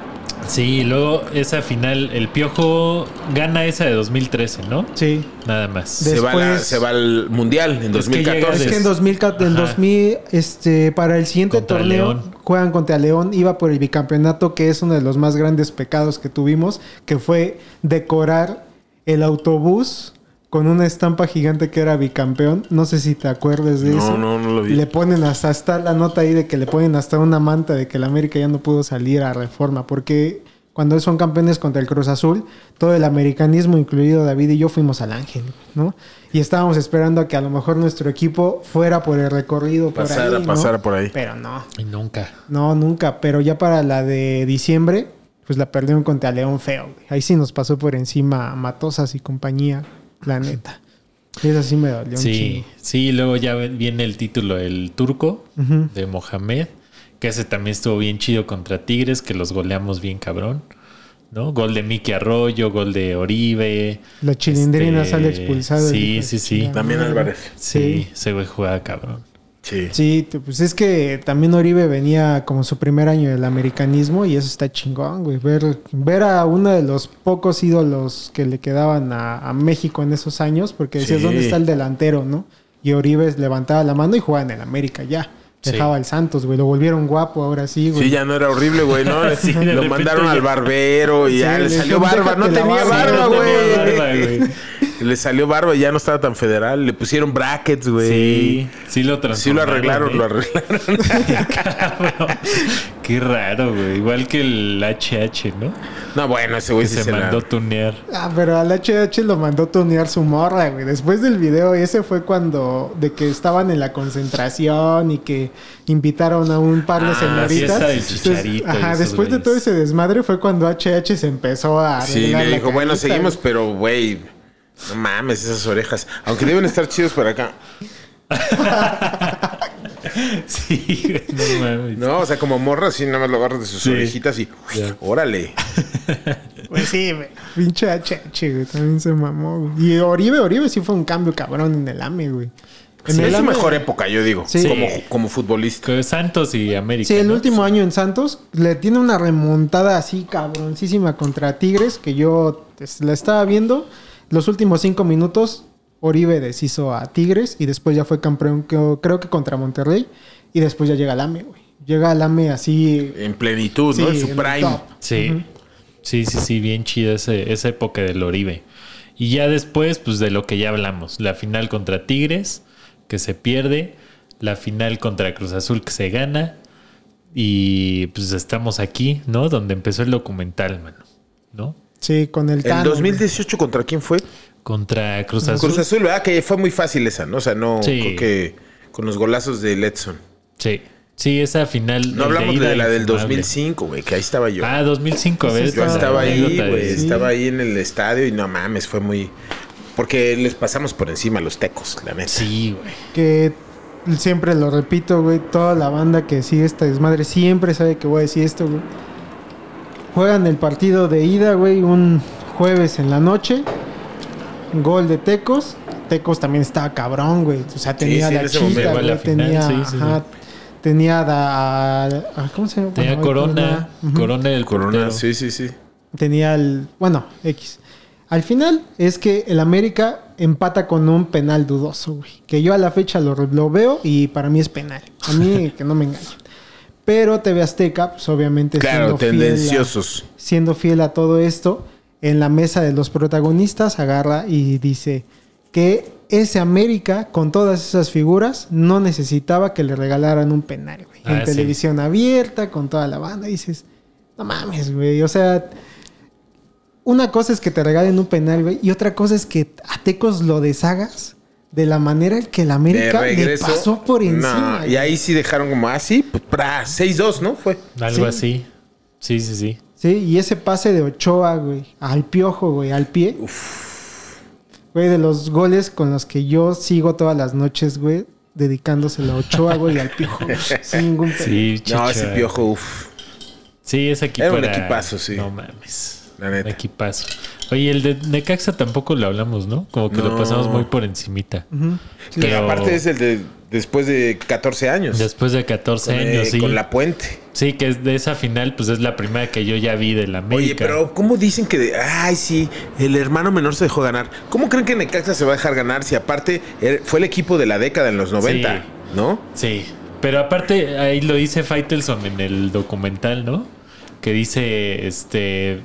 Sí, luego esa final, el Piojo gana esa de 2013, ¿no? Sí. Nada más. De- Se va, la- Después- se va al mundial en Es que llega 2014. Es que en Des- 2014, en Ajá. 2000, este, para el siguiente Contra torneo León. juegan contra León, iba por el bicampeonato, que es uno de los más grandes pecados que tuvimos, que fue decorar el autobús con una estampa gigante que era bicampeón. No sé si te acuerdas de No, eso. no, no lo vi. Le ponen hasta, está la nota ahí de que le ponen hasta una manta de que el América ya no pudo salir a reforma, porque cuando son campeones contra el Cruz Azul, todo el americanismo, incluido David y yo, fuimos al Ángel, ¿no? Y estábamos esperando a que a lo mejor nuestro equipo fuera por el recorrido por Pasara, ahí, ¿no? pasara por ahí. Pero no, Y nunca. no, nunca. Pero ya para la de diciembre, pues la perdieron contra León Feo. Ahí sí nos pasó por encima Matosas y compañía, la neta. Y esa sí me dolió Sí, sí, luego ya viene el título El Turco de Mohamed, que ese también estuvo bien chido contra Tigres, que los goleamos bien cabrón. ¿No? Gol de Miki Arroyo, gol de Oribe. La chilindrina Este, sale expulsada. sí, sí, sí. También. Álvarez. Sí, Sí. ese güey jugaba cabrón. Sí. Sí, pues es que también Oribe venía como su primer año del americanismo y eso está chingón, güey. Ver, ver a uno de los pocos ídolos que le quedaban a, a México en esos años, porque decías, Sí. ¿dónde está el delantero, no? Y Oribe levantaba la mano y jugaba en el América ya. Sí. Dejaba al Santos, güey. Lo volvieron guapo ahora sí, güey. Sí, ya no era horrible, güey, ¿no? Sí, Lo mandaron ya- al barbero y Sí, ya le le salió dijeron, barba. No "Déjate la tenía barba, barba, no tenía barba, güey. Le salió barba y ya no estaba tan federal. Le pusieron brackets, güey. Sí, sí lo transformaron. Sí lo arreglaron, ¿eh? lo arreglaron. Cabrón. Qué raro, güey. Igual que el HH, ¿no? No, bueno, ese güey Que sí se, se, la- mandó tunear. Ah, pero al HH lo mandó tunear su morra, güey. Después del video, ese fue cuando de que estaban en la concentración y que invitaron a un par de Ah, señoritas. del Entonces, ajá, después de todo ese desmadre fue cuando HH se empezó a Sí, le la dijo, bueno, seguimos, güey. pero, güey, no mames, esas orejas. Aunque deben estar chidos por acá. Sí, no mames. No, o sea, como morra, así nada más lo agarras de sus Sí. orejitas y... Ya. Órale. Pues sí, güey. Pinche HH, güey. También se mamó, güey. Y Oribe, Oribe sí fue un cambio cabrón en el AME, güey. En Sí, el es su AME- mejor época, yo digo, Sí. como, como futbolista. Que Santos y América. Sí, el ¿no? último año en Santos le tiene una remontada así cabroncísima contra Tigres que yo pues, la estaba viendo. Los últimos cinco minutos Oribe deshizo a Tigres y después ya fue campeón creo, creo que contra Monterrey y después ya llega al AME, güey. Llega al AME así... En plenitud, ¿no? En su prime. Sí. Sí, sí, sí, bien chida ese- esa época del Oribe. Y ya después, pues de lo que ya hablamos. La final contra Tigres, que se pierde. La final contra Cruz Azul, que se gana. Y pues estamos aquí, ¿no? Donde empezó el documental, mano. ¿No? Sí, con el ¿En Tano. 2018 contra quién fue? Contra Cruz Azul. Cruz Azul, ¿verdad? Que fue muy fácil esa, ¿no? O sea, no Sí. creo que con los golazos de Letson. Sí. Sí, esa final. No hablamos de la del infumable. 2005, güey, que ahí estaba yo. Ah, 2005, a ver. Yo estaba ahí, güey. Sí. Estaba ahí en el estadio y no mames, fue muy. Porque les pasamos por encima a los tecos, la neta. Sí, güey. Que siempre lo repito, güey. Toda la banda que sigue esta desmadre siempre sabe que voy a decir esto, güey. Juegan el partido de ida, güey, un jueves en la noche. Gol de Tecos. Tecos también estaba cabrón, güey. O sea, tenía sí, la chica, la güey. final, Tenía, sí, sí, ajá, tenía a, a- ¿Cómo se llama? Tenía Bueno, Corona. Ujú. Corona del Corona, portero. sí, sí, sí. Tenía el. Bueno, X. Al final es que el América empata con un penal dudoso, güey. Que yo a la fecha lo, lo veo y para mí es penal. A mí que no me engañen. Pero TV Azteca, pues obviamente Claro, siendo fiel a- siendo fiel a todo esto, en la mesa de los protagonistas agarra y dice que ese América, con todas esas figuras, no necesitaba que le regalaran un penal, güey. Ah, en sí. televisión abierta, con toda la banda, dices, no mames, güey. O sea, una cosa es que te regalen un penal, güey, y otra cosa es que a Tecos lo deshagas de la manera en que el De América le pasó por encima. No, y ahí sí dejaron como así, pues, pra, 6-2, ¿no? Fue. Algo Sí. así. Sí, sí, sí. Sí, y ese pase de Ochoa, güey, al piojo, güey, al pie. Güey, de los goles con los que yo sigo todas las noches, güey, dedicándoselo a Ochoa, güey, y al piojo, sin ningún. Sí, No, chicha. ese piojo, uff. Sí, ese equipo Era un era- equipazo, sí. No mames. La neta. Equipazo. Oye, el de Necaxa tampoco lo hablamos, ¿no? Como que lo pasamos muy por encimita. Sí. Pero aparte es el de después de 14 años. Después de 14 con, eh, años, sí. con la puente. Sí, que es de esa final, pues es la primera que yo ya vi de la América. Oye, pero ¿cómo dicen que, de- ay, sí, el hermano menor se dejó ganar? ¿Cómo creen que Necaxa se va a dejar ganar si aparte er- fue el equipo de la década en los 90, Sí. ¿no? Sí, pero aparte ahí lo dice Faitelson en el documental, ¿no? Que dice, este,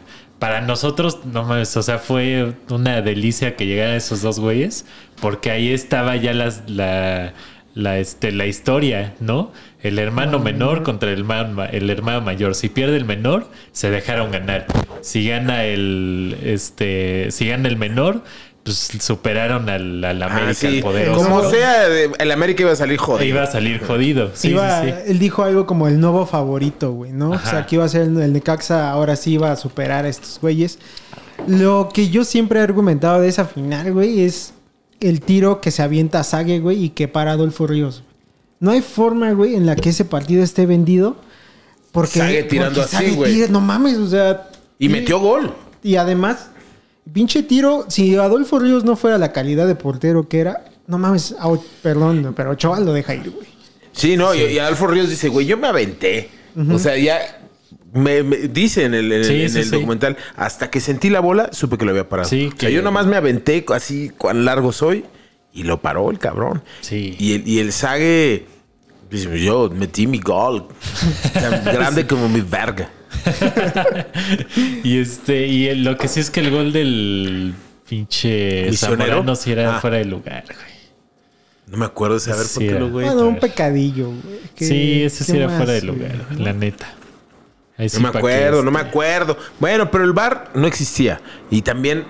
para nosotros, no mames, o sea, fue una delicia que llegaran esos dos güeyes, porque ahí estaba ya las, la, la, este, la historia, ¿no? El hermano menor contra el ma- el hermano mayor. Si pierde el menor, se dejaron ganar. Si gana el, este, si gana el menor, pues superaron al, al América, Ah, sí. al poderoso. Como sea, el América iba a salir jodido. Iba a salir jodido. Sí, Iba- sí, sí. Él dijo algo como el nuevo favorito, güey, ¿no? O sea, que iba a ser el, el Necaxa, ahora sí iba a superar a estos güeyes. Lo que yo siempre he argumentado de esa final, güey, es el tiro que se avienta a Sague, güey, y que para Adolfo Ríos. No hay forma, güey, en la que ese partido esté vendido. Porque, Sague tirando porque así, güey. no mames, o sea. Y metió gol. Y además, pinche tiro, si Adolfo Ríos no fuera la calidad de portero que era, no mames, perdón, pero Ochoa lo deja ir, güey. Sí, no, Y, y Alfo Ríos dice, güey, yo me aventé. O sea, ya me, me- dice en el, en el- Sí, en sí, el sí. documental, hasta que sentí la bola, supe que lo había parado. Sí, O sea, que- yo nomás me aventé así, cuán largo soy, y lo paró el cabrón. Sí. Y el, y el Sague, dice, yo metí mi gol. Tan grande como mi verga. y este, y el- lo que sí es que el gol del pinche. Zamorano sí era Ah. fuera de lugar, güey. No me acuerdo de saber Sí, por qué era. lo güey. Bueno, un ver. pecadillo, güey. ¿Qué- Sí, ese sí era más, fuera de lugar, güey, la neta. Ahí sí No me acuerdo, no me este, acuerdo. Bueno, pero el bar no existía. Y también,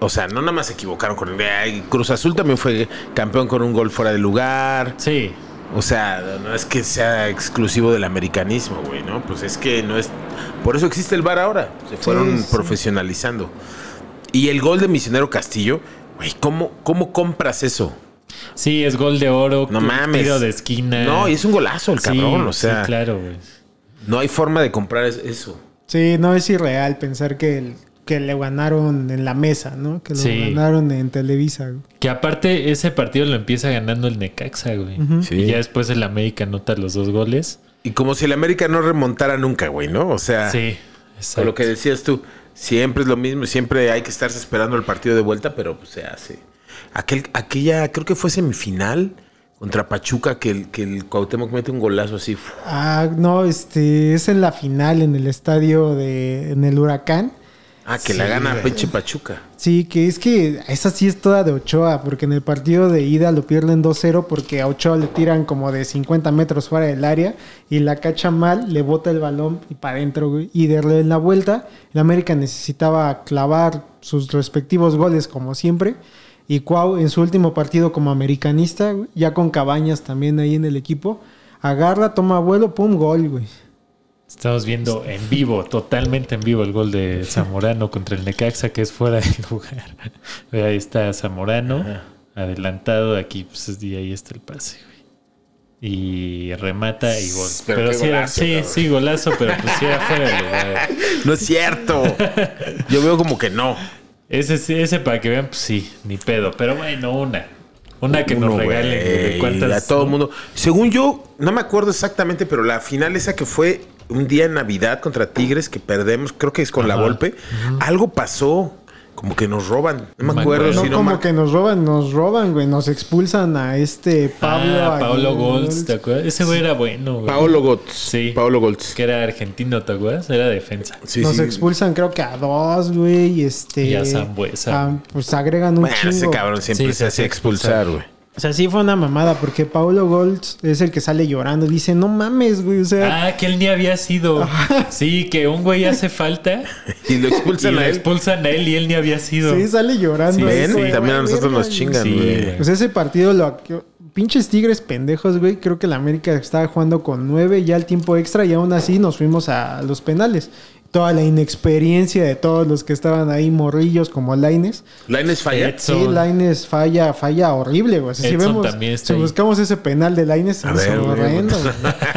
o sea, no nada más se equivocaron con ay, Cruz Azul también fue campeón con un gol fuera de lugar. Sí, O sea, no es que sea exclusivo del americanismo, güey, ¿no? Pues es que no es. Por eso existe el bar ahora. Se fueron sí. profesionalizando. Y el gol de Misionero Castillo, güey, ¿cómo, ¿cómo compras eso? sí, es gol de oro, No mames. tiro de esquina. No, y es un golazo el Sí, cabrón. o sí, sea, claro, güey. no hay forma de comprar es- eso. Sí, no es irreal pensar que, el- que le ganaron en la mesa, ¿no? Que lo Sí. ganaron en Televisa. güey. Que aparte ese partido lo empieza ganando el Necaxa, güey. Sí. Y ya después el América anota los dos goles. Y como si el América no remontara nunca, güey, ¿no? O sea, Sí, exacto. lo que decías tú, siempre es lo mismo, siempre hay que estarse esperando el partido de vuelta, pero pues, se hace. Aquel, aquella, creo que fue semifinal contra Pachuca, que el, que el Cuauhtémoc mete un golazo así. Ah, no, este es en la final en el estadio de en el Huracán. Ah, que Sí, la gana güey. Peche Pachuca. Sí, que es que esa sí es toda de Ochoa, porque en el partido de ida lo pierden 2-0 porque a Ochoa le tiran como de 50 metros fuera del área y la cacha mal, le bota el balón y para adentro, güey. Y de en la vuelta, el América necesitaba clavar sus respectivos goles como siempre. Y Cuau en su último partido como americanista, ya con Cabañas también ahí en el equipo, agarra, toma vuelo, pum, gol, güey. Estamos viendo en vivo, totalmente en vivo, el gol de Zamorano contra el Necaxa, que es fuera de lugar. Ahí está Zamorano, adelantado aquí, pues, y ahí está el pase, güey. Y remata y gol. Pero sí, era- sí, sí, golazo, pero pues sí era fuera de lugar. No es cierto. Yo veo como que no. Ese, sí, ese para que vean, pues sí, ni pedo. Pero bueno, una. Una que nos Uno, regalen. güey, ¿De cuántas? A todo el mundo. Según yo, no me acuerdo exactamente, pero la final esa que fue un día en Navidad contra Tigres que perdemos, creo que es con la Ajá. golpe. Algo pasó. Como que nos roban. No me acuerdo si No no como que nos roban, nos roban, güey. Nos expulsan a este Pablo. ah, Pablo Aguilar. Golds, ¿te acuerdas? Ese güey era bueno, güey. Paolo Gotz. Sí. Paolo Goltz. Que era argentino, ¿te acuerdas? Era defensa. Sí, nos sí. expulsan creo que a dos, güey. Y este. Y a Zambuesa. ah, pues agregan un Bueno, chingo. ese cabrón siempre Sí, se se hacía expulsar, güey. O sea, sí fue una mamada porque Paulo Golds es el que sale llorando. Dice, no mames, güey. O sea, Ah, que él ni había sido. Sí, que un güey hace falta Y lo expulsan lo a él. expulsan a él y él ni había sido. sí sale llorando. Sí, Ven, güey, también a güey, nosotros nos chingan, Sí, güey. Pues ese partido lo pinches tigres pendejos, güey. Creo que la América estaba jugando con nueve ya el tiempo extra y aún así nos fuimos a los penales. Toda la inexperiencia de todos los que estaban ahí morrillos como Laines. Lainez falla. Edson. Sí, Laines falla, falla horrible, güey. Si vemos, si buscamos ese penal de Laines, es ver, horrendo.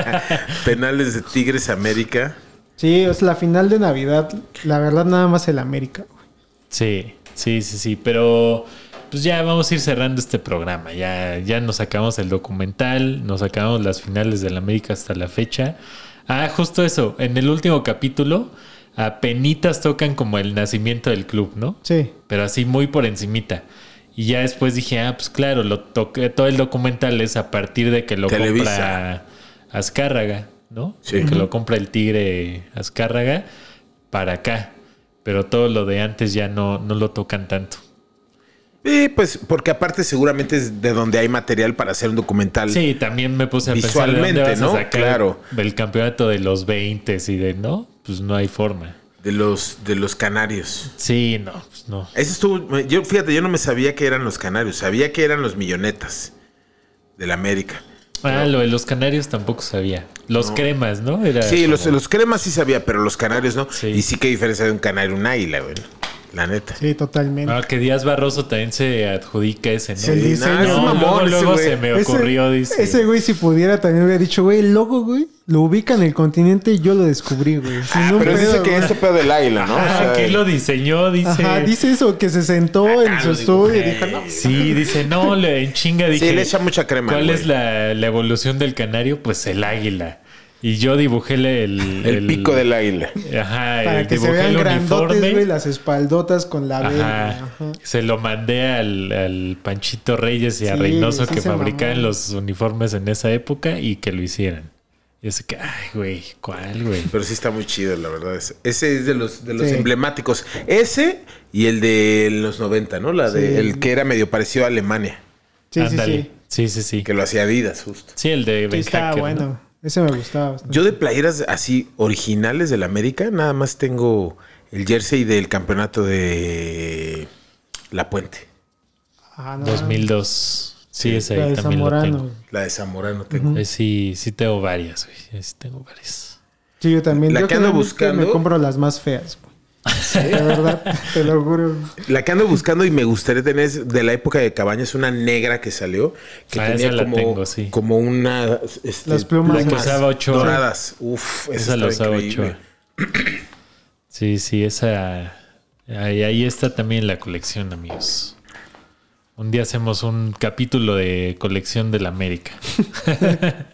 Penales de Tigres América. Sí, es la final de Navidad. La verdad, nada más el América, güey. Sí, sí, sí, sí. Pero pues ya vamos a ir cerrando este programa. Ya, ya nos sacamos el documental, nos sacamos las finales del América hasta la fecha. Ah, justo eso. En el último capítulo, penitas tocan como el nacimiento del club, ¿no? Sí. Pero así muy por encimita. Y ya después dije, ah, pues claro, lo toqué, todo el documental es a partir de que lo Televisa. compra Azcárraga, ¿no? Sí. De que lo compra el Tigre Azcárraga para acá. Pero todo lo de antes ya no, no lo tocan tanto. Sí, pues porque aparte seguramente es de donde hay material para hacer un documental. Sí, también me puse a pensar ¿de dónde Visualmente, vas a ¿no? Claro. del campeonato de los 20 y de no, pues no hay forma. De los, de los canarios. Sí, no, pues no. Ese estuvo. Yo, fíjate, yo no me sabía que eran los canarios. Sabía que eran los millonetas de la América. Ah, lo de los canarios tampoco sabía. Los cremas, ¿no? Era Sí, los, como- los cremas sí sabía, pero los canarios no. Sí. Y sí que diferencia de un canario y un águila, güey. La neta. Sí, totalmente. Ah, que Díaz Barroso también se adjudica ese, ¿no? Sí, el diseño. No, un mamón luego, luego se me ocurrió, ese, dice. ese güey, si pudiera, también hubiera dicho, güey, el logo, güey, lo ubica en el continente y yo lo descubrí, güey. Sin Ah, un pero dice que este pedo del águila, ¿no? O Ah, sea, ¿quién lo diseñó? Dice. Ajá, dice eso, que se sentó en su estudio y dibujé. dijo, no, Sí, dice, no, le, en chinga dije. Sí, le echa mucha crema. ¿Cuál güey. es la, la evolución del canario? Pues el águila. Y yo dibujé el, El, pico del águila. Ajá, para el- que se dibujé vean el grandotes, uniforme. güey, las espaldotas con la B. Ajá. Ajá. Se lo mandé al, al Panchito Reyes y a Sí, Reynoso sí que se fabricaban los uniformes en esa época y que lo hicieran. Y así que, ay, güey, ¿cuál, güey? Pero sí está muy chido, la verdad. Ese, ese es de los, de los Sí. emblemáticos. Ese y el de los 90, ¿no? La de, Sí. El que era medio parecido a Alemania. Sí, sí, Ándale. sí. Sí, sí, sí. Que lo hacía Adidas, justo. Sí, el de Sí, Ben está bueno. ¿no? Ese me gustaba bastante. Yo de playeras así originales del América, nada más tengo el jersey del campeonato de La Puente. Ah, no. 2002. Sí, ese La ahí de también lo Zamorano. tengo. La de Zamorano tengo. Sí, sí tengo varias, güey. Sí tengo varias. Sí, yo también. La yo que ando buscando- Me compro las más feas, güey. De verdad, te lo juro. La que ando buscando y me gustaría tener es de la época de Cabañas, una negra que salió, que Ah, tenía esa la como, tengo, sí. como una... este, Las plumas. La que usaba Ochoa. doradas. Uf, esa, Esa la usaba increíble. Ochoa. Sí, sí, esa. Ahí, ahí está también la colección, amigos. Un día hacemos un capítulo de colección de la América.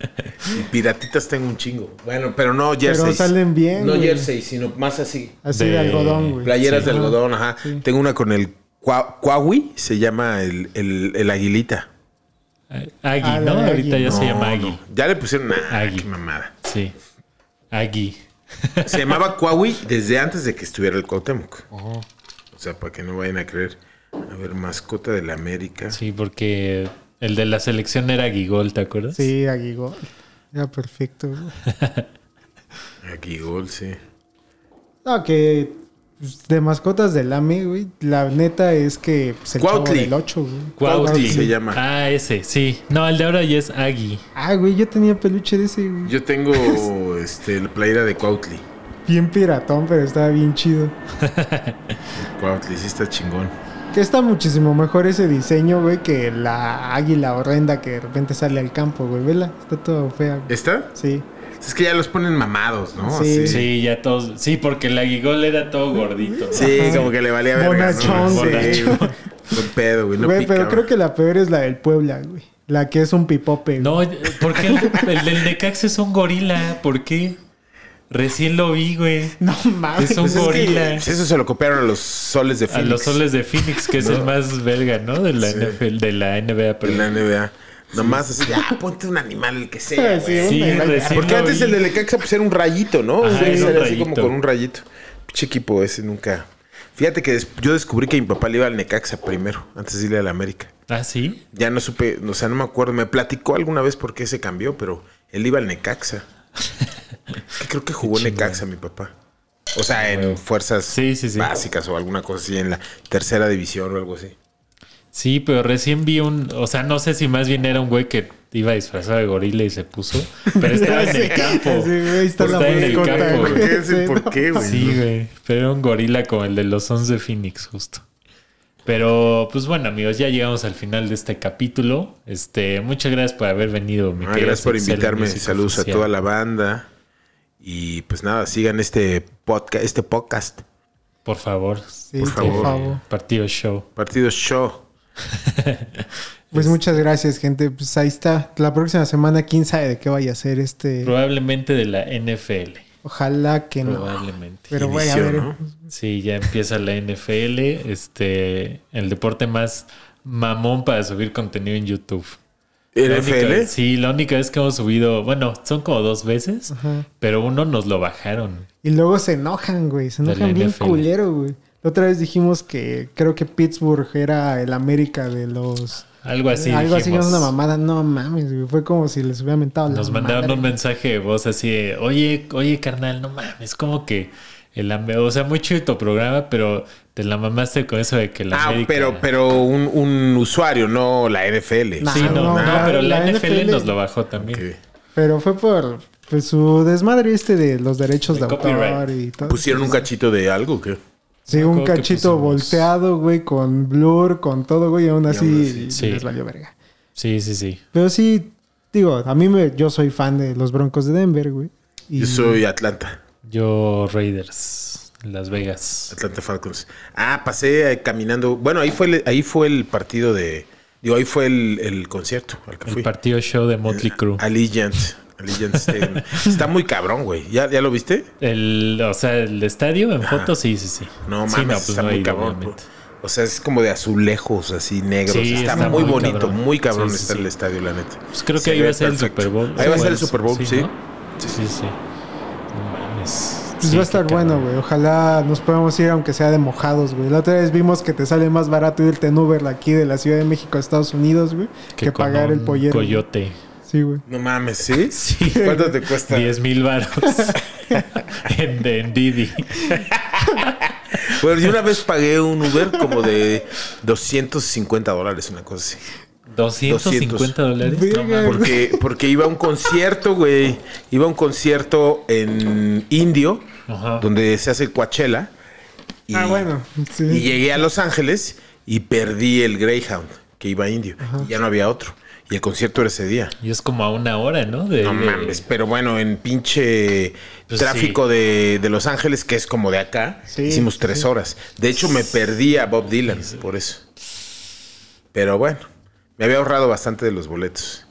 Y piratitas tengo un chingo. Bueno, pero no jerseys. salen bien, No güey. jerseys, sino más así. Así De- de, algodón, güey. Playeras Sí. de algodón, ajá. Sí. Tengo una con el Cua- Cuawi, se llama el, el, el aguilita. Agui, Ah, ¿no? Ahorita ya se llama no. Agui. Ya le pusieron ah, Agui. qué mamada. Sí. Agui. Se llamaba Cuawi desde antes de que estuviera el Cuauhtémoc. O sea, para que no vayan a creer. A ver, mascota de la América. Sí, porque el de la selección era Guigol, ¿te acuerdas? Sí, aguigol. Ya, perfecto. güey. Aquí gol, sí. No, que pues, de mascotas del AME, güey. La neta es que pues, el chavo Cuautli. del 8, güey. Cuautli. se llama. Ah, ese, sí. No, el de ahora ya es Agui. Ah, güey, yo tenía peluche de ese, güey. Yo tengo este, la playera de Cuautli. Bien piratón, pero estaba bien chido. Cuautli, sí está chingón. Que está muchísimo mejor ese diseño, güey, que la águila horrenda que de repente sale al campo, güey. Vela, está todo fea. güey. ¿Esta? Sí. Es que ya los ponen mamados, ¿no? Sí. Sí, ya todos. Sí, porque el Aguigol era todo gordito. ¿no? Sí, como que le valía verga. Bonachón, ¿no? güey. Sí. Buen pedo, güey. No Güey, pero creo que la peor es la del Puebla, güey. La que es un pipope. güey. No, porque el, el del Necaxa es un gorila. ¿Por qué? Recién lo vi, güey. No mames. Es un Pues es que, gorila. eso se lo copiaron a los soles de A Phoenix. los soles de Phoenix, que es No. el más belga, ¿no? De la Sí. NFL, de la NBA. de Pero la NBA. Nomás así, ah, ponte un animal, el que sea, Sí. Sí, Porque antes vi. el de Lecaxa pues era un rayito, ¿no? Ajá, Sí, era así como con un rayito. Pinche equipo ese nunca. Fíjate que des- yo descubrí que mi papá le iba al Necaxa primero, antes de irle al América. Ah, sí. Ya no supe, o sea, no me acuerdo. Me platicó alguna vez por qué se cambió, pero él iba al Necaxa. Creo que jugó en. Necaxa mi papá. O sea, en fuerzas Sí, sí, sí. básicas o alguna cosa así, en la tercera división o algo así. Sí, pero recién vi un. O sea, no sé si más bien era un güey que iba disfrazado de gorila y se puso. Pero estaba en el campo. Sí, güey, está la Estaba en el campo, güey. güey. ¿Qué sé Sí, por qué, güey? Sí, güey. Pero era un gorila como el de los Sons de Phoenix, justo. Pero, pues bueno, amigos, ya llegamos al final de este capítulo. Este, muchas gracias por haber venido. mi Ah, querido gracias por invitarme. Saludos a toda la banda. Y pues nada, sigan este podcast, este podcast. Por favor. Sí, Por por favor. favor. Partido Show. Partido Show. Pues muchas gracias, gente. Pues ahí está. La próxima semana, quién sabe de qué vaya a ser este. Probablemente de la NFL. Ojalá que no. Probablemente. Pero bueno, a Inició, ver. ¿no? Sí, ya empieza la NFL, este, el deporte más mamón para subir contenido en YouTube. NFL. sí, la única vez que hemos subido, bueno, son como dos veces, Ajá. pero uno nos lo bajaron. Y luego se enojan, güey. Se enojan bien NFL. culero, güey. La otra vez dijimos que creo que Pittsburgh era el América de los. Algo así. Algo así, dijimos. una mamada. No mames, güey. Fue como si les hubiera mentado la Nos mandaron madre. un mensaje de voz así de, oye, oye, carnal, no mames, como que el o sea, muy chido tu programa, pero te la mamaste con eso de que la Ah, América... pero, pero un, un usuario, no la NFL. Nah, Sí, no, no, no, la- pero la, la NFL, NFL nos lo bajó también. Ok. Pero fue por pues, su desmadre este de los derechos De de, autor copyright. y todo. ¿Pusieron un cachito de algo? o ¿qué? Sí, un cachito pusimos- volteado, güey, con blur, con todo, güey, y aún así, aún así. Sí. les valió verga. Sí, sí, sí. Pero sí, digo, a mí me, yo soy fan de los Broncos de Denver, güey. Y Yo soy Atlanta. Yo Raiders, Las Vegas. Atlanta Falcons. Ah, pasé eh, caminando. Bueno, ahí fue el, ahí fue el partido de. Digo, ahí fue el, el concierto al que El fui. partido show de Motley Crue. Allegiant. Allegiant Stadium. Está muy cabrón, güey. ¿Ya, ¿Ya lo viste? El, o sea, el estadio en fotos, sí, sí, sí. No Sí, mames, pues está no muy ido, cabrón. obviamente. O sea, es como de azulejos, así negros. Sí, está, está muy, muy bonito, cabrón. muy cabrón Sí, sí, está sí. el estadio, la neta. Pues creo que ahí va a ser el. Super Bowl. Ahí va a ser el Bueno, Super Bowl, sí. ¿no? Sí, sí, sí. No mames. pues Sí, va a estar bueno, güey. Ojalá nos podamos ir aunque sea de mojados, güey. La otra vez vimos que te sale más barato irte en Uber aquí de la Ciudad de México a Estados Unidos, güey, que, con pagar el pollero. Coyote. Sí, güey. No mames, ¿sí? Sí. ¿Cuánto te cuesta? 10 mil baros en, en Didi. Bueno, yo una vez pagué un Uber como de 250 dólares, una cosa así. 250 dólares. No. Porque, porque iba a un concierto, güey. Iba a un concierto en Indio, Ajá. donde se hace el Coachella. Y, Ah, bueno. Sí. y llegué a Los Ángeles y perdí el Greyhound, que iba a Indio. Y ya no había otro. Y el concierto era ese día. Y es como a una hora, ¿no? De, No de- mames, pero bueno, en pinche Pues tráfico de, de Los Ángeles, que es como de acá, Sí, hicimos tres sí. horas. De hecho, me perdí a Bob Dylan por eso. Pero bueno, me había ahorrado bastante de los boletos.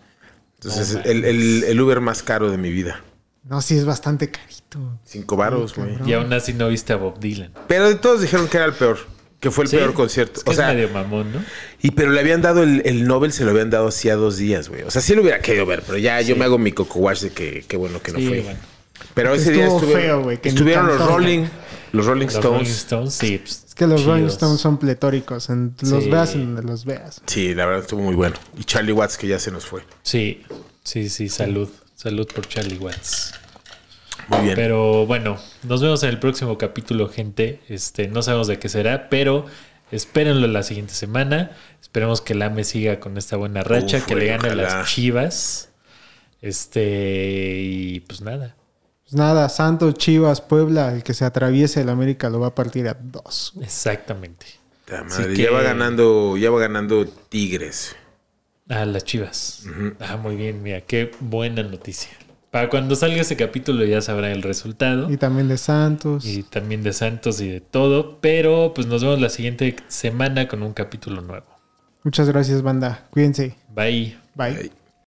Entonces, el, el- el Uber más caro de mi vida. No, sí es bastante carito. Cinco varos, güey. Y aún así no viste a Bob Dylan. Pero de todos dijeron que era el peor. Que fue el Sí, peor concierto. Es que o sea, es medio mamón, ¿no? y pero le habían dado el, el Nobel, se lo habían dado hacía dos días, güey. O sea, sí lo hubiera querido ver, pero ya yo me hago mi coco wash de que qué bueno que no Sí, fue. bueno. Pero ese día estuvo estuvieron, feo, güey, que ni estuvieron los. Rolling, los Rolling Los Stones. Rolling Stones, sí. pues, Es que los Rolling. Stones son pletóricos. En, los Sí. veas en donde los veas. Sí, la verdad estuvo muy bueno. Y Charlie Watts que ya se nos fue. Sí, sí, sí, salud. Salud por Charlie Watts. Muy bien. Pero bueno, nos vemos en el próximo capítulo, gente. Este, no sabemos de qué será, pero espérenlo la siguiente semana. Esperemos que el AME siga con esta buena racha, Uf, que le gane a ojalá. las Chivas. Este, y pues nada. Pues nada, Santos, Chivas, Puebla, el que se atraviese el América lo va a partir a dos. Exactamente. La Así madre, que- Ya va ganando, ya va ganando Tigres. Ah, las Chivas. Ah, muy bien, mira, qué buena noticia. Para cuando salga ese capítulo ya sabrá el resultado. Y también de Santos. y también de Santos y de todo. Pero pues nos vemos la siguiente semana con un capítulo nuevo. Muchas gracias, banda. Cuídense. Bye. Bye. Ay.